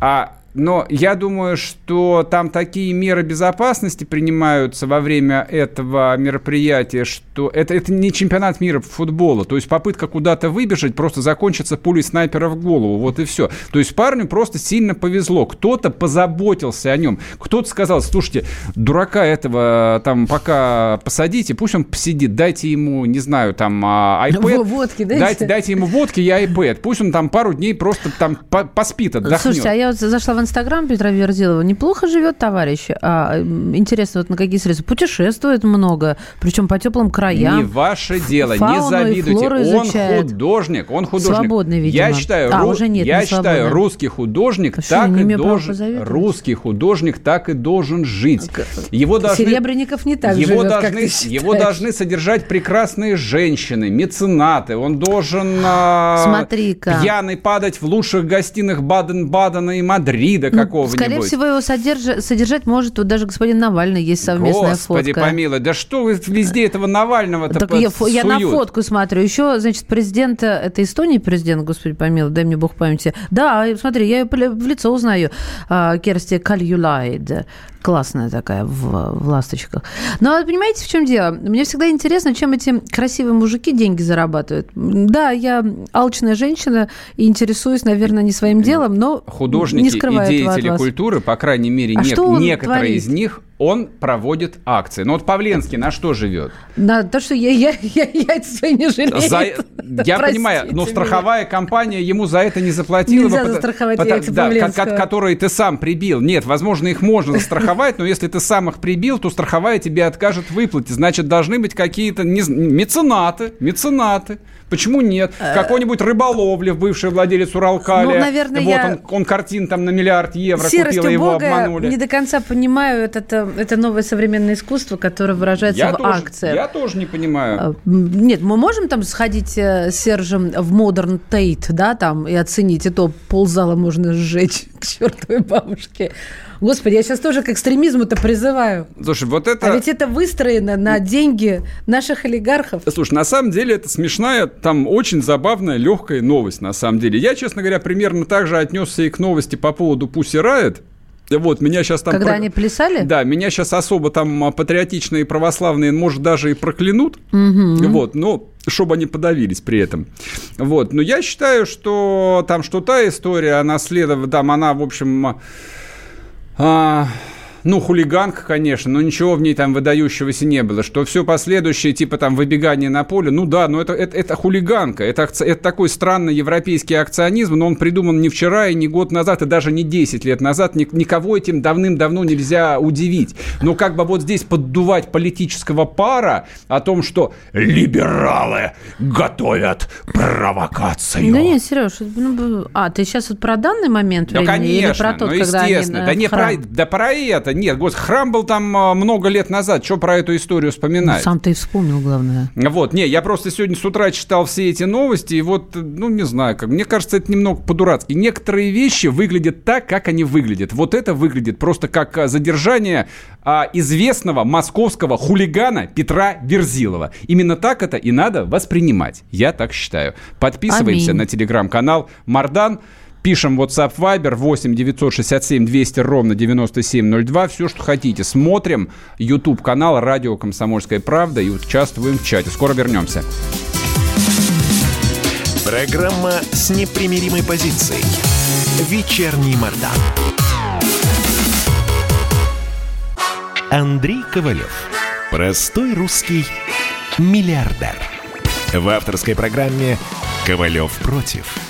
а но я думаю, что там такие меры безопасности принимаются во время этого мероприятия, что это, это не чемпионат мира по футболу. То есть попытка куда-то выбежать просто закончится пулей снайпера в голову. Вот и все. То есть парню просто сильно повезло. Кто-то позаботился о нем. Кто-то сказал, слушайте, дурака этого там пока посадите, пусть он посидит, дайте ему, не знаю, там а, iPad. Водки дайте. Дайте, дайте ему водки и iPad. Пусть он там пару дней просто там поспит, отдохнет. Слушайте, а я вот зашла в Инстаграм Петра Верзилова. Неплохо живет товарищ. А, интересно, вот на какие средства? Путешествует много, причем по теплым краям. Не ваше дело, не завидуйте. Он изучает. художник, он художник. Свободный, видимо. Я считаю, а, ру... уже нет, я считаю русский художник а так и должен... Русский художник так и должен жить. Его должны... Серебренников не так его живет, должны... Его должны содержать прекрасные женщины, меценаты. Он должен а... Смотри-ка. пьяный падать в лучших гостиных Баден-Бадена и Мадрида, ну, какого-нибудь. Скорее всего, его содерж... содержать может вот даже господин Навальный, есть совместная Господи фотка. помилуй, да что вы везде этого Навального-то Так я, я на фотку смотрю. Еще, значит, президент, это Эстонии президент, господи помилуй, дай мне бог памяти. Да, смотри, я ее в лицо узнаю. А, Керсти Кальюлайд классная такая в, в ласточках. Но понимаете, в чем дело? Мне всегда интересно, чем эти красивые мужики деньги зарабатывают. Да, я алчная женщина и интересуюсь, наверное, не своим делом, но Художники не скрываю деятели культуры, по крайней мере, а не, некоторые творит? из них он проводит акции. Но вот Павленский на что живет? На то, что я, я, я яйца не жалею. За... Я понимаю, но страховая меня. компания ему за это не заплатила. Нельзя бы, застраховать потому, яйца да, Павленского. Которые ты сам прибил. Нет, возможно, их можно застраховать, но если ты сам их прибил, то страховая тебе откажет в выплате. Значит, должны быть какие-то не... меценаты, меценаты. Почему нет? Э, Какой-нибудь рыболовли, бывший владелец Уралкаля. Ну, наверное, вот я... он, он картин там на миллиард евро Серость купил, его обманули. не до конца понимаю это, это новое современное искусство, которое выражается я в тоже, акциях. Я тоже не понимаю. А, нет, мы можем там сходить э, с Сержем в Modern Tate, да, там, и оценить, и то ползала можно сжечь к чертовой бабушке. Господи, я сейчас тоже к экстремизму-то призываю. Слушай, вот это... А ведь это выстроено на деньги наших олигархов. Слушай, на самом деле это смешная, там очень забавная, легкая новость, на самом деле. Я, честно говоря, примерно так же отнесся и к новости по поводу Pussy Riot. Вот, меня сейчас там... Когда про... они плясали? Да, меня сейчас особо там а, патриотичные православные, может, даже и проклянут. Угу. Вот, но чтобы они подавились при этом. Вот, но я считаю, что там что та история, она следовала, там она, в общем а, ну, хулиганка, конечно, но ничего в ней там выдающегося не было. Что все последующее, типа там выбегание на поле, ну да, но это, это, это хулиганка. Это, это такой странный европейский акционизм, но он придуман не вчера и не год назад, и даже не 10 лет назад. Никого этим давным-давно нельзя удивить. Но как бы вот здесь поддувать политического пара о том, что либералы готовят провокацию. Да нет, Сереж, ну, а, ты сейчас вот про данный момент времени? Ну, конечно, или про тот, ну, когда они да, не про, да про это, это нет. Гос, храм был там а, много лет назад. Что про эту историю вспоминать? Ну, сам ты и вспомнил, главное. Вот, не, я просто сегодня с утра читал все эти новости, и вот, ну, не знаю, как, мне кажется, это немного по-дурацки. Некоторые вещи выглядят так, как они выглядят. Вот это выглядит просто как а, задержание а, известного московского хулигана Петра Верзилова. Именно так это и надо воспринимать. Я так считаю. Подписываемся Аминь. на телеграм-канал Мардан. Пишем WhatsApp Viber 8 967 200 ровно 9702. Все, что хотите. Смотрим YouTube канал Радио Комсомольская правда и участвуем в чате. Скоро вернемся. Программа с непримиримой позицией. Вечерний Мордан. Андрей Ковалев. Простой русский миллиардер. В авторской программе «Ковалев против»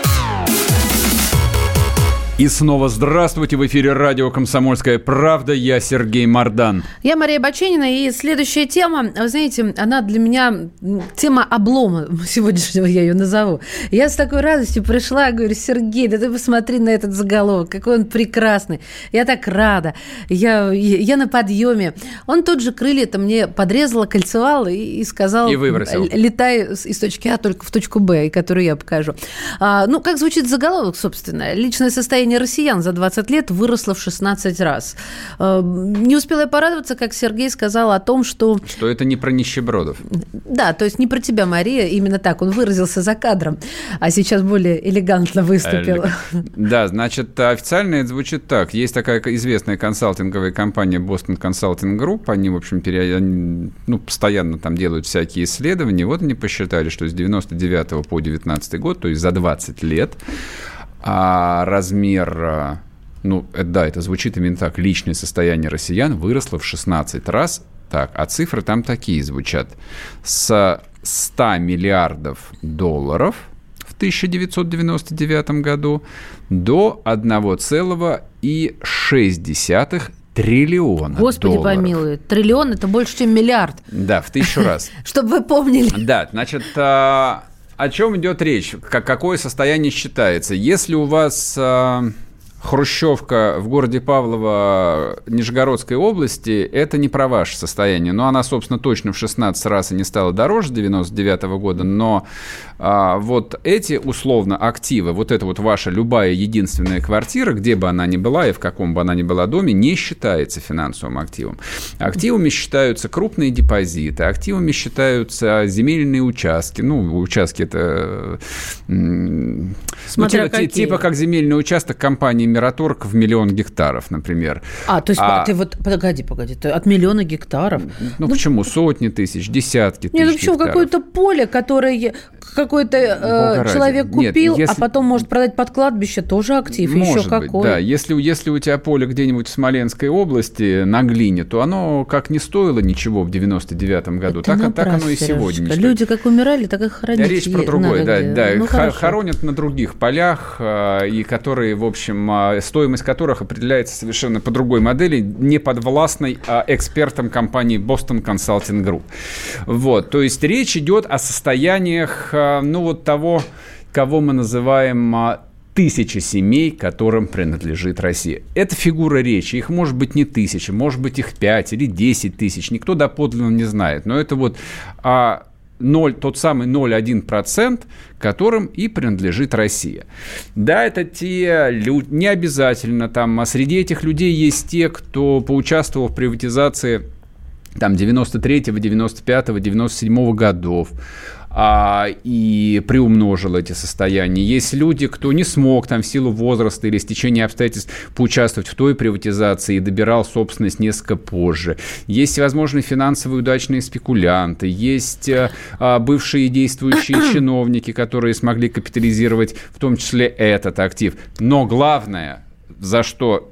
И снова здравствуйте. В эфире радио «Комсомольская правда». Я Сергей Мордан. Я Мария Баченина. И следующая тема, вы знаете, она для меня тема облома сегодняшнего, я ее назову. Я с такой радостью пришла, говорю, Сергей, да ты посмотри на этот заголовок, какой он прекрасный. Я так рада. Я, я на подъеме. Он тут же крылья-то мне подрезал, кольцевал и, и сказал... И выбросил. Летай из точки А только в точку Б, которую я покажу. А, ну, как звучит заголовок, собственно? Личное состояние население россиян за 20 лет выросло в 16 раз. Э, не успела я порадоваться, как Сергей сказал о том, что... Что это не про нищебродов. Да, то есть не про тебя, Мария, именно так. Он выразился за кадром, а сейчас более элегантно выступил. Да, значит, официально это звучит так. Есть такая известная консалтинговая компания Boston Consulting Group. Они, в общем, ну, постоянно там делают всякие исследования. Вот они посчитали, что с 99 по 19 год, то есть за 20 лет, а размер э, ну, это, да, это звучит именно так, личное состояние россиян выросло в 16 раз, так, а цифры там такие звучат. С 100 миллиардов долларов в 1999 году до 1,6 триллиона Господи долларов. помилуй, триллион – это больше, чем миллиард. Да, в тысячу раз. Чтобы вы помнили. Да, значит, а, о чем идет речь? Как, какое состояние считается? Если у вас э, Хрущевка в городе Павлово Нижегородской области, это не про ваше состояние. Но она, собственно, точно в 16 раз и не стала дороже 99 -го года. Но а, вот эти, условно, активы, вот это вот ваша любая единственная квартира, где бы она ни была и в каком бы она ни была доме, не считается финансовым активом. Активами считаются крупные депозиты, активами считаются земельные участки. Ну, участки это... Смотря ну, типа, типа как земельный участок компании Мираторг в миллион гектаров, например. А, то есть а, ты вот, погоди, погоди, ты от миллиона гектаров? Ну, ну почему? Сотни тысяч, десятки тысяч Нет, ну почему? Какое-то поле, которое какой-то э, человек ради. купил, Нет, а если... а потом может продать под кладбище, тоже актив, может еще быть, какой. да. Если, если у тебя поле где-нибудь в Смоленской области на глине, то оно как не стоило ничего в 99-м году, Это так, так оно и сегодня не Люди как умирали, так и хоронить Речь про другое, да, да. Ну, хоронят на других полях, э, и которые, в общем, а, стоимость которых определяется совершенно по другой модели, не подвластной а экспертам компании Boston Consulting Group. Вот, то есть речь идет о состояниях, а, ну вот того, кого мы называем а, тысячи семей, которым принадлежит Россия. Это фигура речи. Их может быть не тысяча, может быть их пять или десять тысяч. Никто доподлинно не знает. Но это вот а, 0, тот самый 0,1%, которым и принадлежит Россия. Да, это те люди, не обязательно там, а среди этих людей есть те, кто поучаствовал в приватизации там 93-го, 95-го, 97-го годов, а, и приумножил эти состояния. Есть люди, кто не смог там в силу возраста или стечения обстоятельств поучаствовать в той приватизации и добирал собственность несколько позже. Есть, возможно, финансовые удачные спекулянты, есть а, бывшие действующие чиновники, которые смогли капитализировать в том числе этот актив. Но главное, за что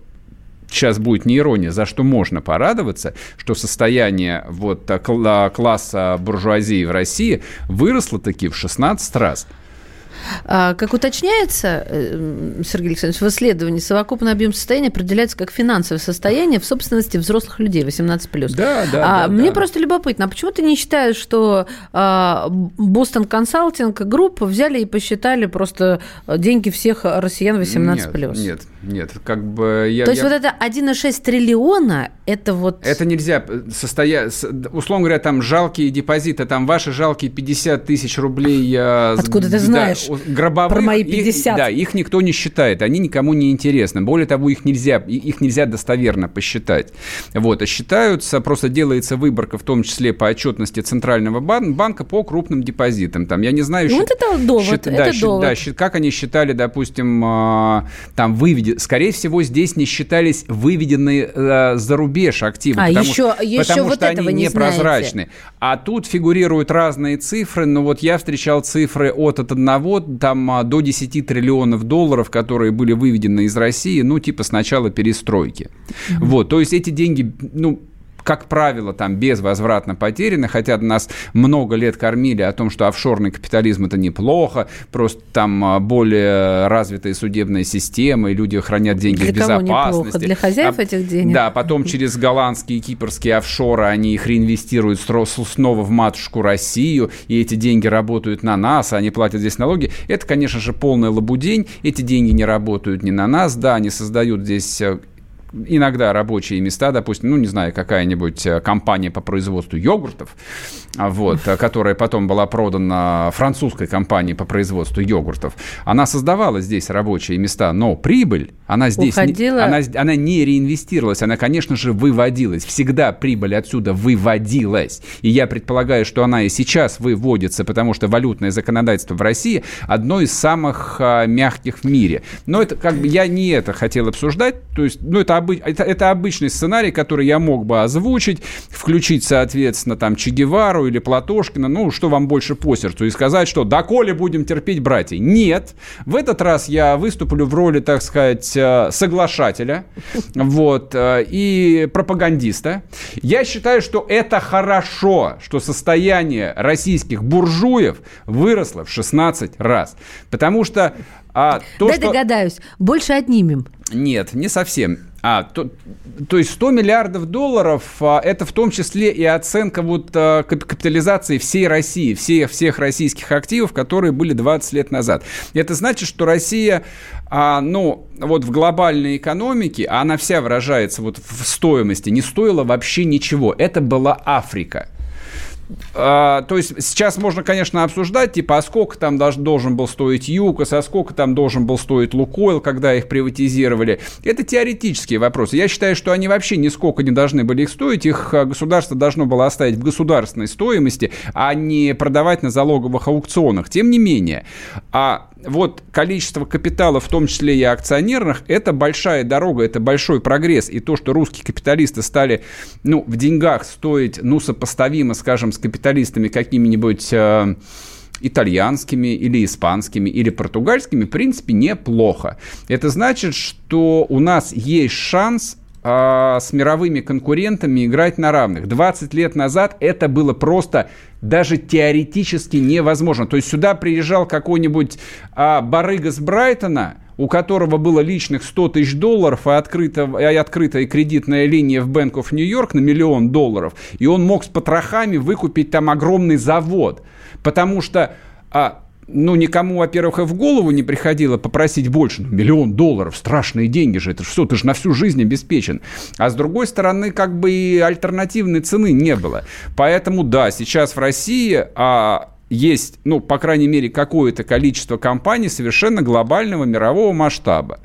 сейчас будет не ирония, за что можно порадоваться, что состояние вот э, класса буржуазии в России выросло таки в 16 раз. А, как уточняется, э, Сергей Александрович, в исследовании совокупный объем состояния определяется как финансовое состояние в собственности взрослых людей 18+. Да, да, а, да, мне да. просто любопытно, а почему ты не считаешь, что Бостон Консалтинг группу взяли и посчитали просто деньги всех россиян 18+. Нет, нет, нет, как бы я... То есть я... вот это 1,6 триллиона, это вот... Это нельзя состоять... Условно говоря, там жалкие депозиты, там ваши жалкие 50 тысяч рублей... Откуда ты знаешь? Гробовых, Про мои 50. Их, да, их никто не считает, они никому не интересны. Более того, их нельзя, их нельзя достоверно посчитать. Вот, а считаются, просто делается выборка, в том числе по отчетности Центрального бан- банка по крупным депозитам. Там, я не знаю... Ну, счит, это довод, счит, это да, довод. Да, счит, как они считали, допустим, э, там выведи... Скорее всего, здесь не считались выведенные э, за рубеж активы, а, потому, еще, еще потому вот что они не непрозрачны. А тут фигурируют разные цифры, но вот я встречал цифры от, от одного там а, до 10 триллионов долларов, которые были выведены из России, ну, типа с начала перестройки. Mm-hmm. Вот, то есть эти деньги, ну, как правило, там безвозвратно потеряны, хотя нас много лет кормили о том, что офшорный капитализм это неплохо, просто там а, более развитая судебная система, и люди хранят деньги Для в безопасности. Неплохо? Для хозяев а, этих денег? Да, потом через голландские и кипрские офшоры они их реинвестируют снова в матушку Россию, и эти деньги работают на нас, а они платят здесь налоги. Это, конечно же, полная лабудень. Эти деньги не работают ни на нас, да, они создают здесь э, иногда рабочие места, допустим, ну, не знаю, какая-нибудь э, компания по производству йогуртов, а, вот, э, которая потом была продана французской компании по производству йогуртов, она создавала здесь рабочие места, но прибыль, она здесь не, она, она не реинвестировалась, она, конечно же, выводилась. Всегда прибыль отсюда выводилась. И я предполагаю, что она и сейчас выводится, потому что валютное законодательство в России одно из самых а, мягких в мире. Но это как бы я не это хотел обсуждать, то есть, ну, это это, это обычный сценарий, который я мог бы озвучить, включить, соответственно, там Че Гевару или Платошкина, ну, что вам больше по сердцу, и сказать, что доколе будем терпеть братья. Нет. В этот раз я выступлю в роли, так сказать, э, соглашателя, вот, э, и пропагандиста. Я считаю, что это хорошо, что состояние российских буржуев выросло в 16 раз. Потому что а, то, Дай что... догадаюсь, больше отнимем. Нет, не совсем. А, то, то есть 100 миллиардов долларов а, это в том числе и оценка вот а, капитализации всей России, всех, всех российских активов, которые были 20 лет назад. Это значит, что Россия, а, ну, вот в глобальной экономике, а она вся выражается вот в стоимости, не стоила вообще ничего. Это была Африка. А, то есть сейчас можно, конечно, обсуждать, типа, а сколько там должен был стоить ЮКОС, а сколько там должен был стоить Лукойл, когда их приватизировали. Это теоретические вопросы. Я считаю, что они вообще нисколько не должны были их стоить. Их а, государство должно было оставить в государственной стоимости, а не продавать на залоговых аукционах. Тем не менее, а вот количество капитала, в том числе и акционерных, это большая дорога, это большой прогресс. И то, что русские капиталисты стали, ну, в деньгах стоить, ну, сопоставимо, скажем, с капиталистами какими-нибудь э, итальянскими или испанскими или португальскими, в принципе, неплохо. Это значит, что у нас есть шанс а, с мировыми конкурентами играть на равных. 20 лет назад это было просто даже теоретически невозможно. То есть сюда приезжал какой-нибудь а, барыга с Брайтона, у которого было личных 100 тысяч долларов и, открыта, и открытая кредитная линия в Bank of New York на миллион долларов, и он мог с потрохами выкупить там огромный завод. Потому что а, ну, никому, во-первых, и в голову не приходило попросить больше. Ну, миллион долларов, страшные деньги же, это что, ты же на всю жизнь обеспечен. А с другой стороны, как бы и альтернативной цены не было. Поэтому, да, сейчас в России а, есть, ну, по крайней мере, какое-то количество компаний совершенно глобального мирового масштаба.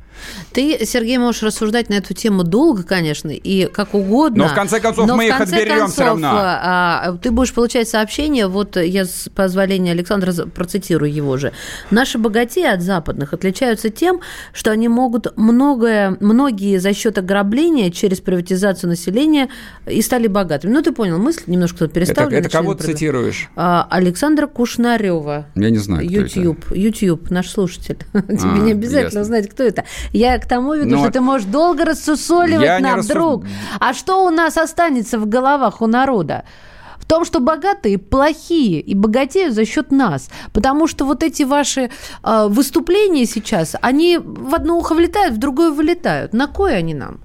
Ты, Сергей, можешь рассуждать на эту тему долго, конечно, и как угодно. Но в конце концов мы их отберем концов, все равно. А, ты будешь получать сообщение, вот я с позволения Александра процитирую его же. Наши богатеи от западных отличаются тем, что они могут многое, многие за счет ограбления через приватизацию населения и стали богатыми. Ну, ты понял мысль, немножко переставлена. Это, это кого ты цитируешь? А, Александра Кушнарева. Я не знаю, YouTube, YouTube, наш слушатель. Тебе а, не обязательно знать, кто это. Я к тому веду, Но... что ты можешь долго рассусоливать нам, рассуж... друг. А что у нас останется в головах у народа? в том, что богатые плохие и богатеют за счет нас. Потому что вот эти ваши э, выступления сейчас, они в одно ухо влетают, в другое вылетают. На кое они нам?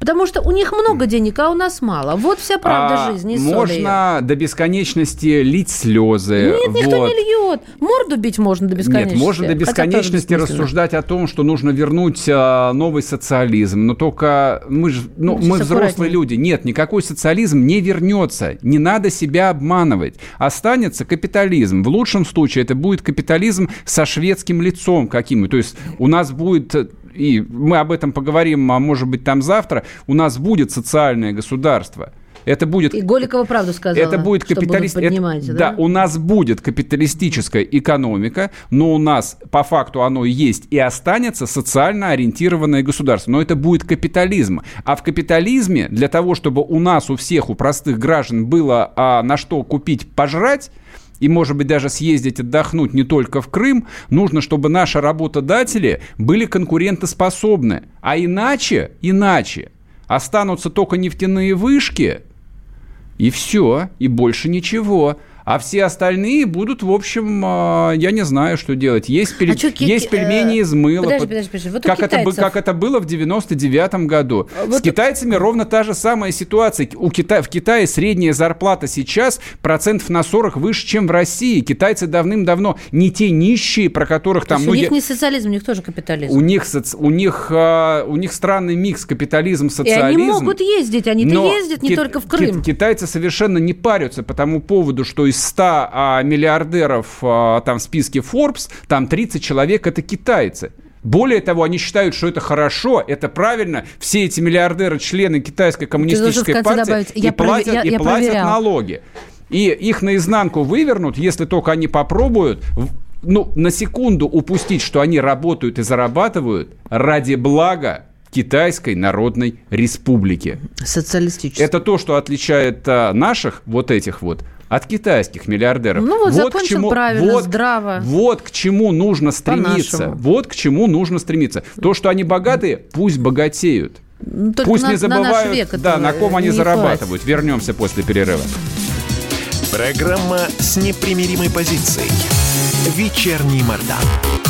Потому что у них много денег, а у нас мало. Вот вся правда а жизни. Можно ее. до бесконечности лить слезы. Нет, никто вот. не льет. Морду бить можно до бесконечности. Нет, можно до бесконечности рассуждать о том, что нужно вернуть а, новый социализм. Но только мы же, ну, мы взрослые люди. Нет, никакой социализм не вернется. Не надо себя обманывать. Останется капитализм. В лучшем случае это будет капитализм со шведским лицом каким-то. То есть у нас будет и мы об этом поговорим, а может быть, там завтра, у нас будет социальное государство. Это будет... И Голикова правду сказала, это будет капиталист... это, да? да, у нас будет капиталистическая экономика, но у нас по факту оно есть и останется социально ориентированное государство. Но это будет капитализм. А в капитализме для того, чтобы у нас, у всех, у простых граждан было а, на что купить, пожрать, и, может быть, даже съездить отдохнуть не только в Крым, нужно, чтобы наши работодатели были конкурентоспособны. А иначе, иначе останутся только нефтяные вышки, И все, и больше ничего а все остальные будут, в общем, а, я не знаю, что делать. Есть, пель... а есть пельмени из мыла. Подожди, подожди, подожди. Вот как, это, как это было в 99-м году. А вот... С китайцами ровно та же самая ситуация. У Кита... В Китае средняя зарплата сейчас процентов на 40 выше, чем в России. Китайцы давным-давно не те нищие, про которых там... Ну, у них не социализм, у них тоже капитализм. У них, соци... у них, а, у них странный микс капитализм-социализм. И они могут ездить, они-то ездят не ки... только в Крым. Китайцы совершенно не парятся по тому поводу, что из 100 а, миллиардеров а, там в списке Forbes, там 30 человек это китайцы. Более того, они считают, что это хорошо, это правильно. Все эти миллиардеры, члены китайской коммунистической партии добавить. и я платят, я, и я платят налоги. И их наизнанку вывернут, если только они попробуют ну, на секунду упустить, что они работают и зарабатывают ради блага Китайской Народной Республики. Социалистической. Это то, что отличает а, наших вот этих вот от китайских миллиардеров. Ну вот, вот к чему, правильно, вот, здраво. Вот к чему нужно стремиться. Вот к чему нужно стремиться. То, что они богатые, пусть богатеют. Ну, пусть на, не забывают, на век да, на ком они зарабатывают. Хватит. Вернемся после перерыва. Программа с непримиримой позицией. Вечерний Мордан.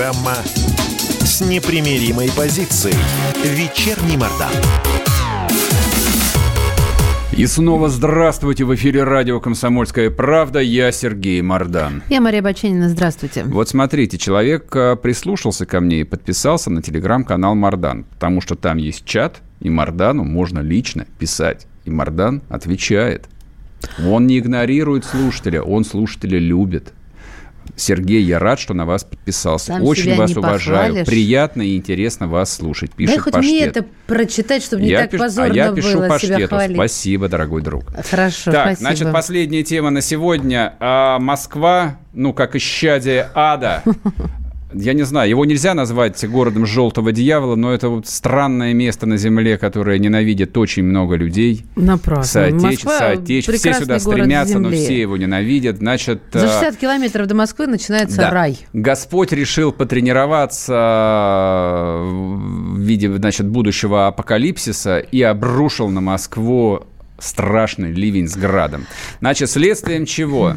Программа с непримиримой позицией. Вечерний Мордан. И снова здравствуйте в эфире радио «Комсомольская правда». Я Сергей Мордан. Я Мария Баченина. Здравствуйте. Вот смотрите, человек а, прислушался ко мне и подписался на телеграм-канал Мордан, потому что там есть чат, и Мордану можно лично писать. И Мордан отвечает. Он не игнорирует слушателя, он слушателя любит. Сергей, я рад, что на вас подписался. Сам Очень вас уважаю. Похвалишь. Приятно и интересно вас слушать. Пишет Дай хоть Паштет. мне это прочитать, чтобы не я так пиш... позорно а я пишу было Паштету. себя хвалить. Спасибо, дорогой друг. Хорошо, Так, спасибо. значит, последняя тема на сегодня. А, Москва, ну, как исчадие ада, я не знаю, его нельзя назвать городом желтого дьявола, но это вот странное место на земле, которое ненавидит очень много людей. Напрасно. Соотеч... Соотеч... Все сюда стремятся, но все его ненавидят. Значит, За 60 а, километров до Москвы начинается да. рай. Господь решил потренироваться в виде, значит, будущего апокалипсиса и обрушил на Москву страшный ливень с градом. Значит, следствием чего?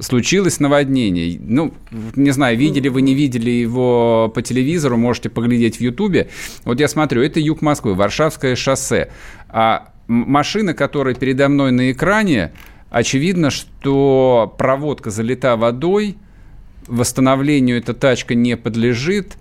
Случилось наводнение. Ну, не знаю, видели вы, не видели его по телевизору, можете поглядеть в Ютубе. Вот я смотрю, это юг Москвы, Варшавское шоссе. А машина, которая передо мной на экране, очевидно, что проводка залита водой, восстановлению эта тачка не подлежит,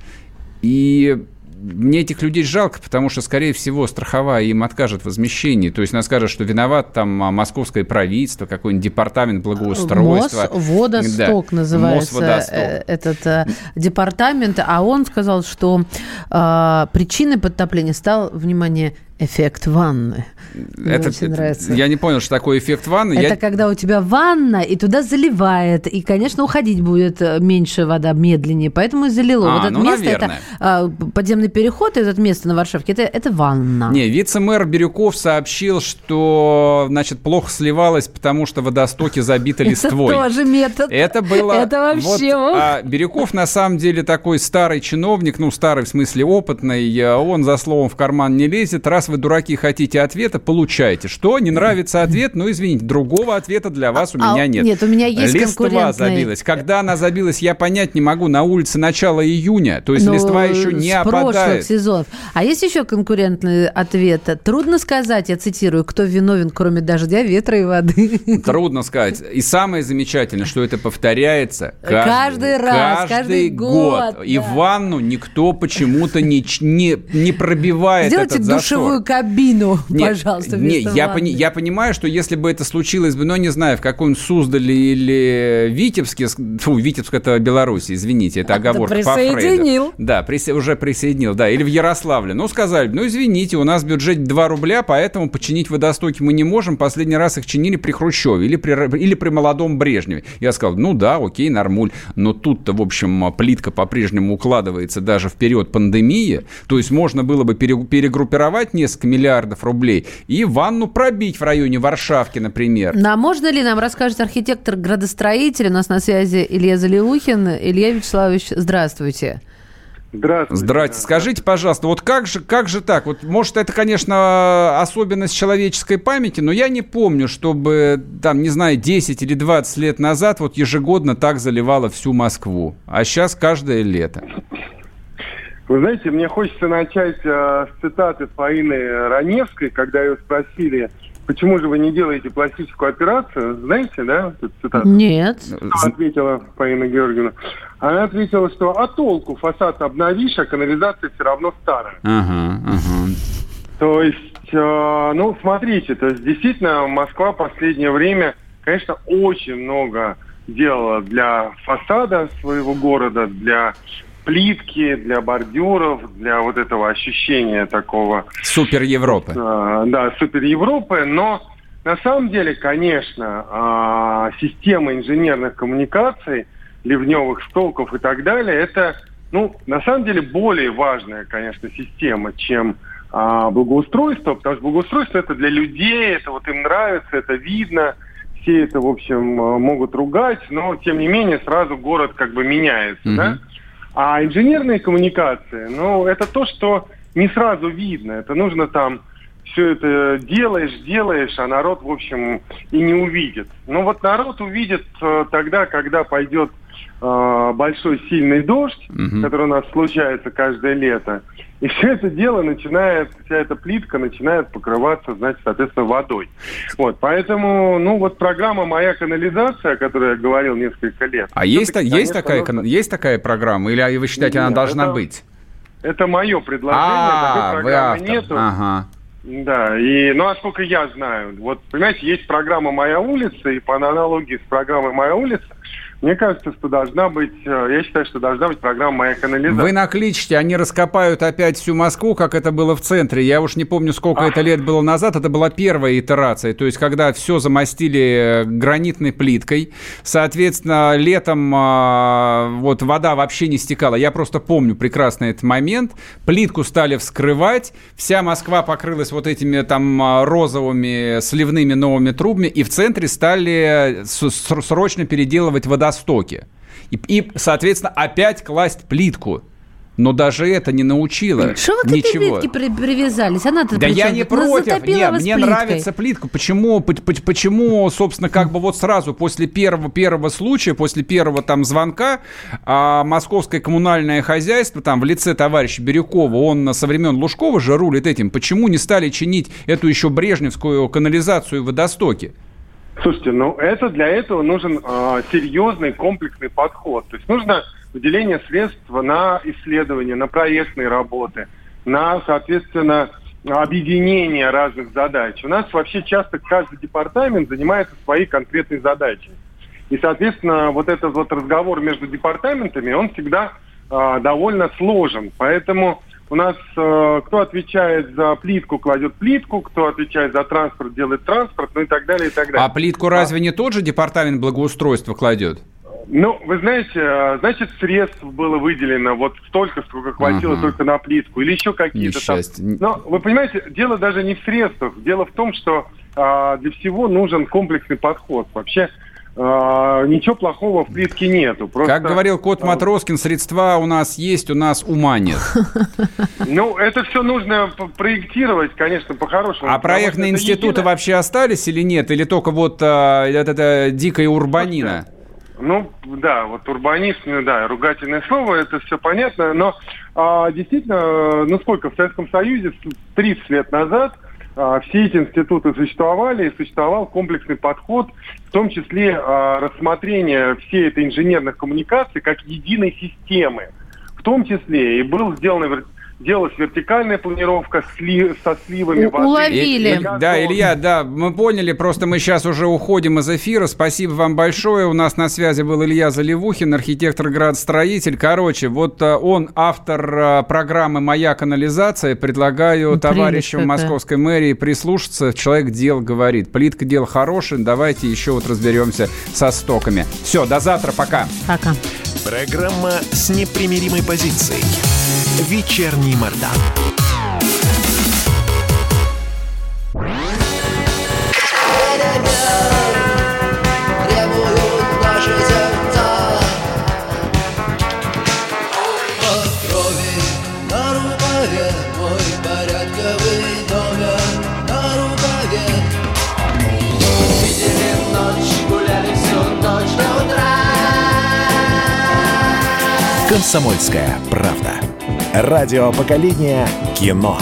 и мне этих людей жалко, потому что, скорее всего, страховая им откажет в возмещении. То есть она скажет, что виноват там а, московское правительство, какой-нибудь департамент благоустройства. Мосводосток да. называется Мосводосток. Э, этот э, департамент. А он сказал, что э, причиной подтопления стал, внимание, эффект ванны. Мне это, очень нравится. Я не понял, что такое эффект ванны. Это я... когда у тебя ванна, и туда заливает. И, конечно, уходить будет э, меньше вода, медленнее. Поэтому и залило. А, вот это ну, место, наверное. это подземный переход, это место на Варшавке, это, это ванна. Не, вице-мэр Бирюков сообщил, что, значит, плохо сливалось, потому что водостоки забиты листвой. Это тоже метод. Это было... Это вообще... Вот, а Бирюков, на самом деле, такой старый чиновник, ну, старый в смысле опытный, он за словом в карман не лезет, раз раз вы, дураки, хотите ответа, получайте. Что? Не нравится ответ? Ну, извините, другого ответа для вас у а, меня нет. Нет, у меня есть Листва конкурентный... забилась. Когда она забилась, я понять не могу. На улице начало июня, то есть Но ну, листва еще не с опадает. сезонов. А есть еще конкурентный ответ? Трудно сказать, я цитирую, кто виновен, кроме дождя, ветра и воды. Трудно сказать. И самое замечательное, что это повторяется каждый, каждый раз, каждый, каждый год. год. И да. ванну никто почему-то не, не, не пробивает Сделайте этот душевую такую кабину, нет, пожалуйста, нет, я, пони, я понимаю, что если бы это случилось бы, ну, не знаю, в каком Суздале или Витебске, фу, Витебск это Беларусь, извините, это а оговорка по Фрейду. Да, прис, уже присоединил, да, или в Ярославле. Ну, сказали, ну, извините, у нас бюджет 2 рубля, поэтому починить водостоки мы не можем. Последний раз их чинили при Хрущеве или при, или при молодом Брежневе. Я сказал, ну да, окей, нормуль. Но тут-то, в общем, плитка по-прежнему укладывается даже в период пандемии. То есть можно было бы перегруппировать несколько миллиардов рублей и ванну пробить в районе Варшавки, например. Ну, а можно ли нам расскажет архитектор-градостроитель? У нас на связи Илья Залиухин. Илья Вячеславович, здравствуйте. Здравствуйте. Здравствуйте. Скажите, пожалуйста, вот как же, как же так? Вот, может, это, конечно, особенность человеческой памяти, но я не помню, чтобы, там, не знаю, 10 или 20 лет назад вот ежегодно так заливало всю Москву. А сейчас каждое лето. Вы знаете, мне хочется начать э, с цитаты Фаины Раневской, когда ее спросили, почему же вы не делаете пластическую операцию? Знаете, да, эту цитату? Нет. Что ответила Фаина Георгиевна? Она ответила, что а толку фасад обновишь, а канализация все равно старая. Ага, ага. То есть, э, ну, смотрите, то есть действительно Москва в последнее время, конечно, очень много делала для фасада своего города, для плитки, для бордюров, для вот этого ощущения такого... Супер Европы. Э, да, супер Европы, но на самом деле, конечно, э, система инженерных коммуникаций, ливневых столков и так далее, это, ну, на самом деле более важная, конечно, система, чем э, благоустройство, потому что благоустройство это для людей, это вот им нравится, это видно, все это, в общем, могут ругать, но, тем не менее, сразу город как бы меняется, mm-hmm. да? А инженерные коммуникации, ну, это то, что не сразу видно. Это нужно там все это делаешь, делаешь, а народ, в общем, и не увидит. Ну вот народ увидит э, тогда, когда пойдет э, большой сильный дождь, угу. который у нас случается каждое лето. И все это дело начинает, вся эта плитка начинает покрываться, значит, соответственно, водой. Вот, поэтому, ну, вот программа «Моя канализация», о которой я говорил несколько лет. А есть, есть, такая, есть такая программа, или вы считаете, Нет, она должна это, быть? Это мое предложение, а, такой программы нету. Ага. Да, и, ну, а сколько я знаю, вот, понимаете, есть программа «Моя улица», и по аналогии с программой «Моя улица» Мне кажется, что должна быть, э, я считаю, что должна быть программа «Моя канализация». Вы накличите, они раскопают опять всю Москву, как это было в центре. Я уж не помню, сколько а. это лет было назад. Это была первая итерация. То есть, когда все замостили э, гранитной плиткой. Соответственно, летом а, вот вода вообще не стекала. Я просто помню прекрасно этот момент. Плитку стали вскрывать. Вся Москва покрылась вот этими там а, розовыми сливными новыми трубами. И в центре стали срочно переделывать водостоки Востоке. И, и, соответственно, опять класть плитку. Но даже это не научило Что вы к этой плитке при привязались? Она-то да я не против. Нет, мне плиткой. нравится плитка. Почему, почему, собственно, как бы вот сразу после первого, первого случая, после первого там звонка, а, московское коммунальное хозяйство там в лице товарища Бирюкова, он со времен Лужкова же рулит этим, почему не стали чинить эту еще брежневскую канализацию и водостоки? Слушайте, ну это для этого нужен э, серьезный комплексный подход. То есть нужно выделение средств на исследования, на проектные работы, на, соответственно, объединение разных задач. У нас вообще часто каждый департамент занимается своей конкретной задачей. И, соответственно, вот этот вот разговор между департаментами, он всегда э, довольно сложен. Поэтому у нас э, кто отвечает за плитку, кладет плитку, кто отвечает за транспорт, делает транспорт, ну и так далее, и так далее. А плитку разве а... не тот же департамент благоустройства кладет? Ну, вы знаете, э, значит, средств было выделено вот столько, сколько хватило ага. только на плитку, или еще какие-то там. Но вы понимаете, дело даже не в средствах, дело в том, что а, для всего нужен комплексный подход. Вообще а, ничего плохого в плитке нету. Просто... Как говорил кот Матроскин, средства у нас есть, у нас ума нет. Ну, это все нужно проектировать, конечно, по-хорошему. А проектные институты вообще остались или нет? Или только вот а, это, это дикая урбанина? Ну, да, вот урбанизм, ну, да, ругательное слово, это все понятно, но а, действительно, ну сколько, в Советском Союзе 30 лет назад все эти институты существовали, и существовал комплексный подход, в том числе а, рассмотрение всей этой инженерных коммуникаций как единой системы. В том числе и был сделан делалась вертикальная планировка сли, со сливами воды. Уловили. И, да, Илья, да, мы поняли, просто мы сейчас уже уходим из эфира. Спасибо вам большое. У нас на связи был Илья Заливухин, архитектор-градостроитель. Короче, вот э, он автор э, программы «Моя канализация». Предлагаю ну, товарищам какая. московской мэрии прислушаться. Человек дел говорит. Плитка дел хороший, давайте еще вот разберемся со стоками. Все, до завтра, пока. Пока. Программа с непримиримой позицией. Вечерний Мордан. «Комсомольская правда». Радио поколения кино.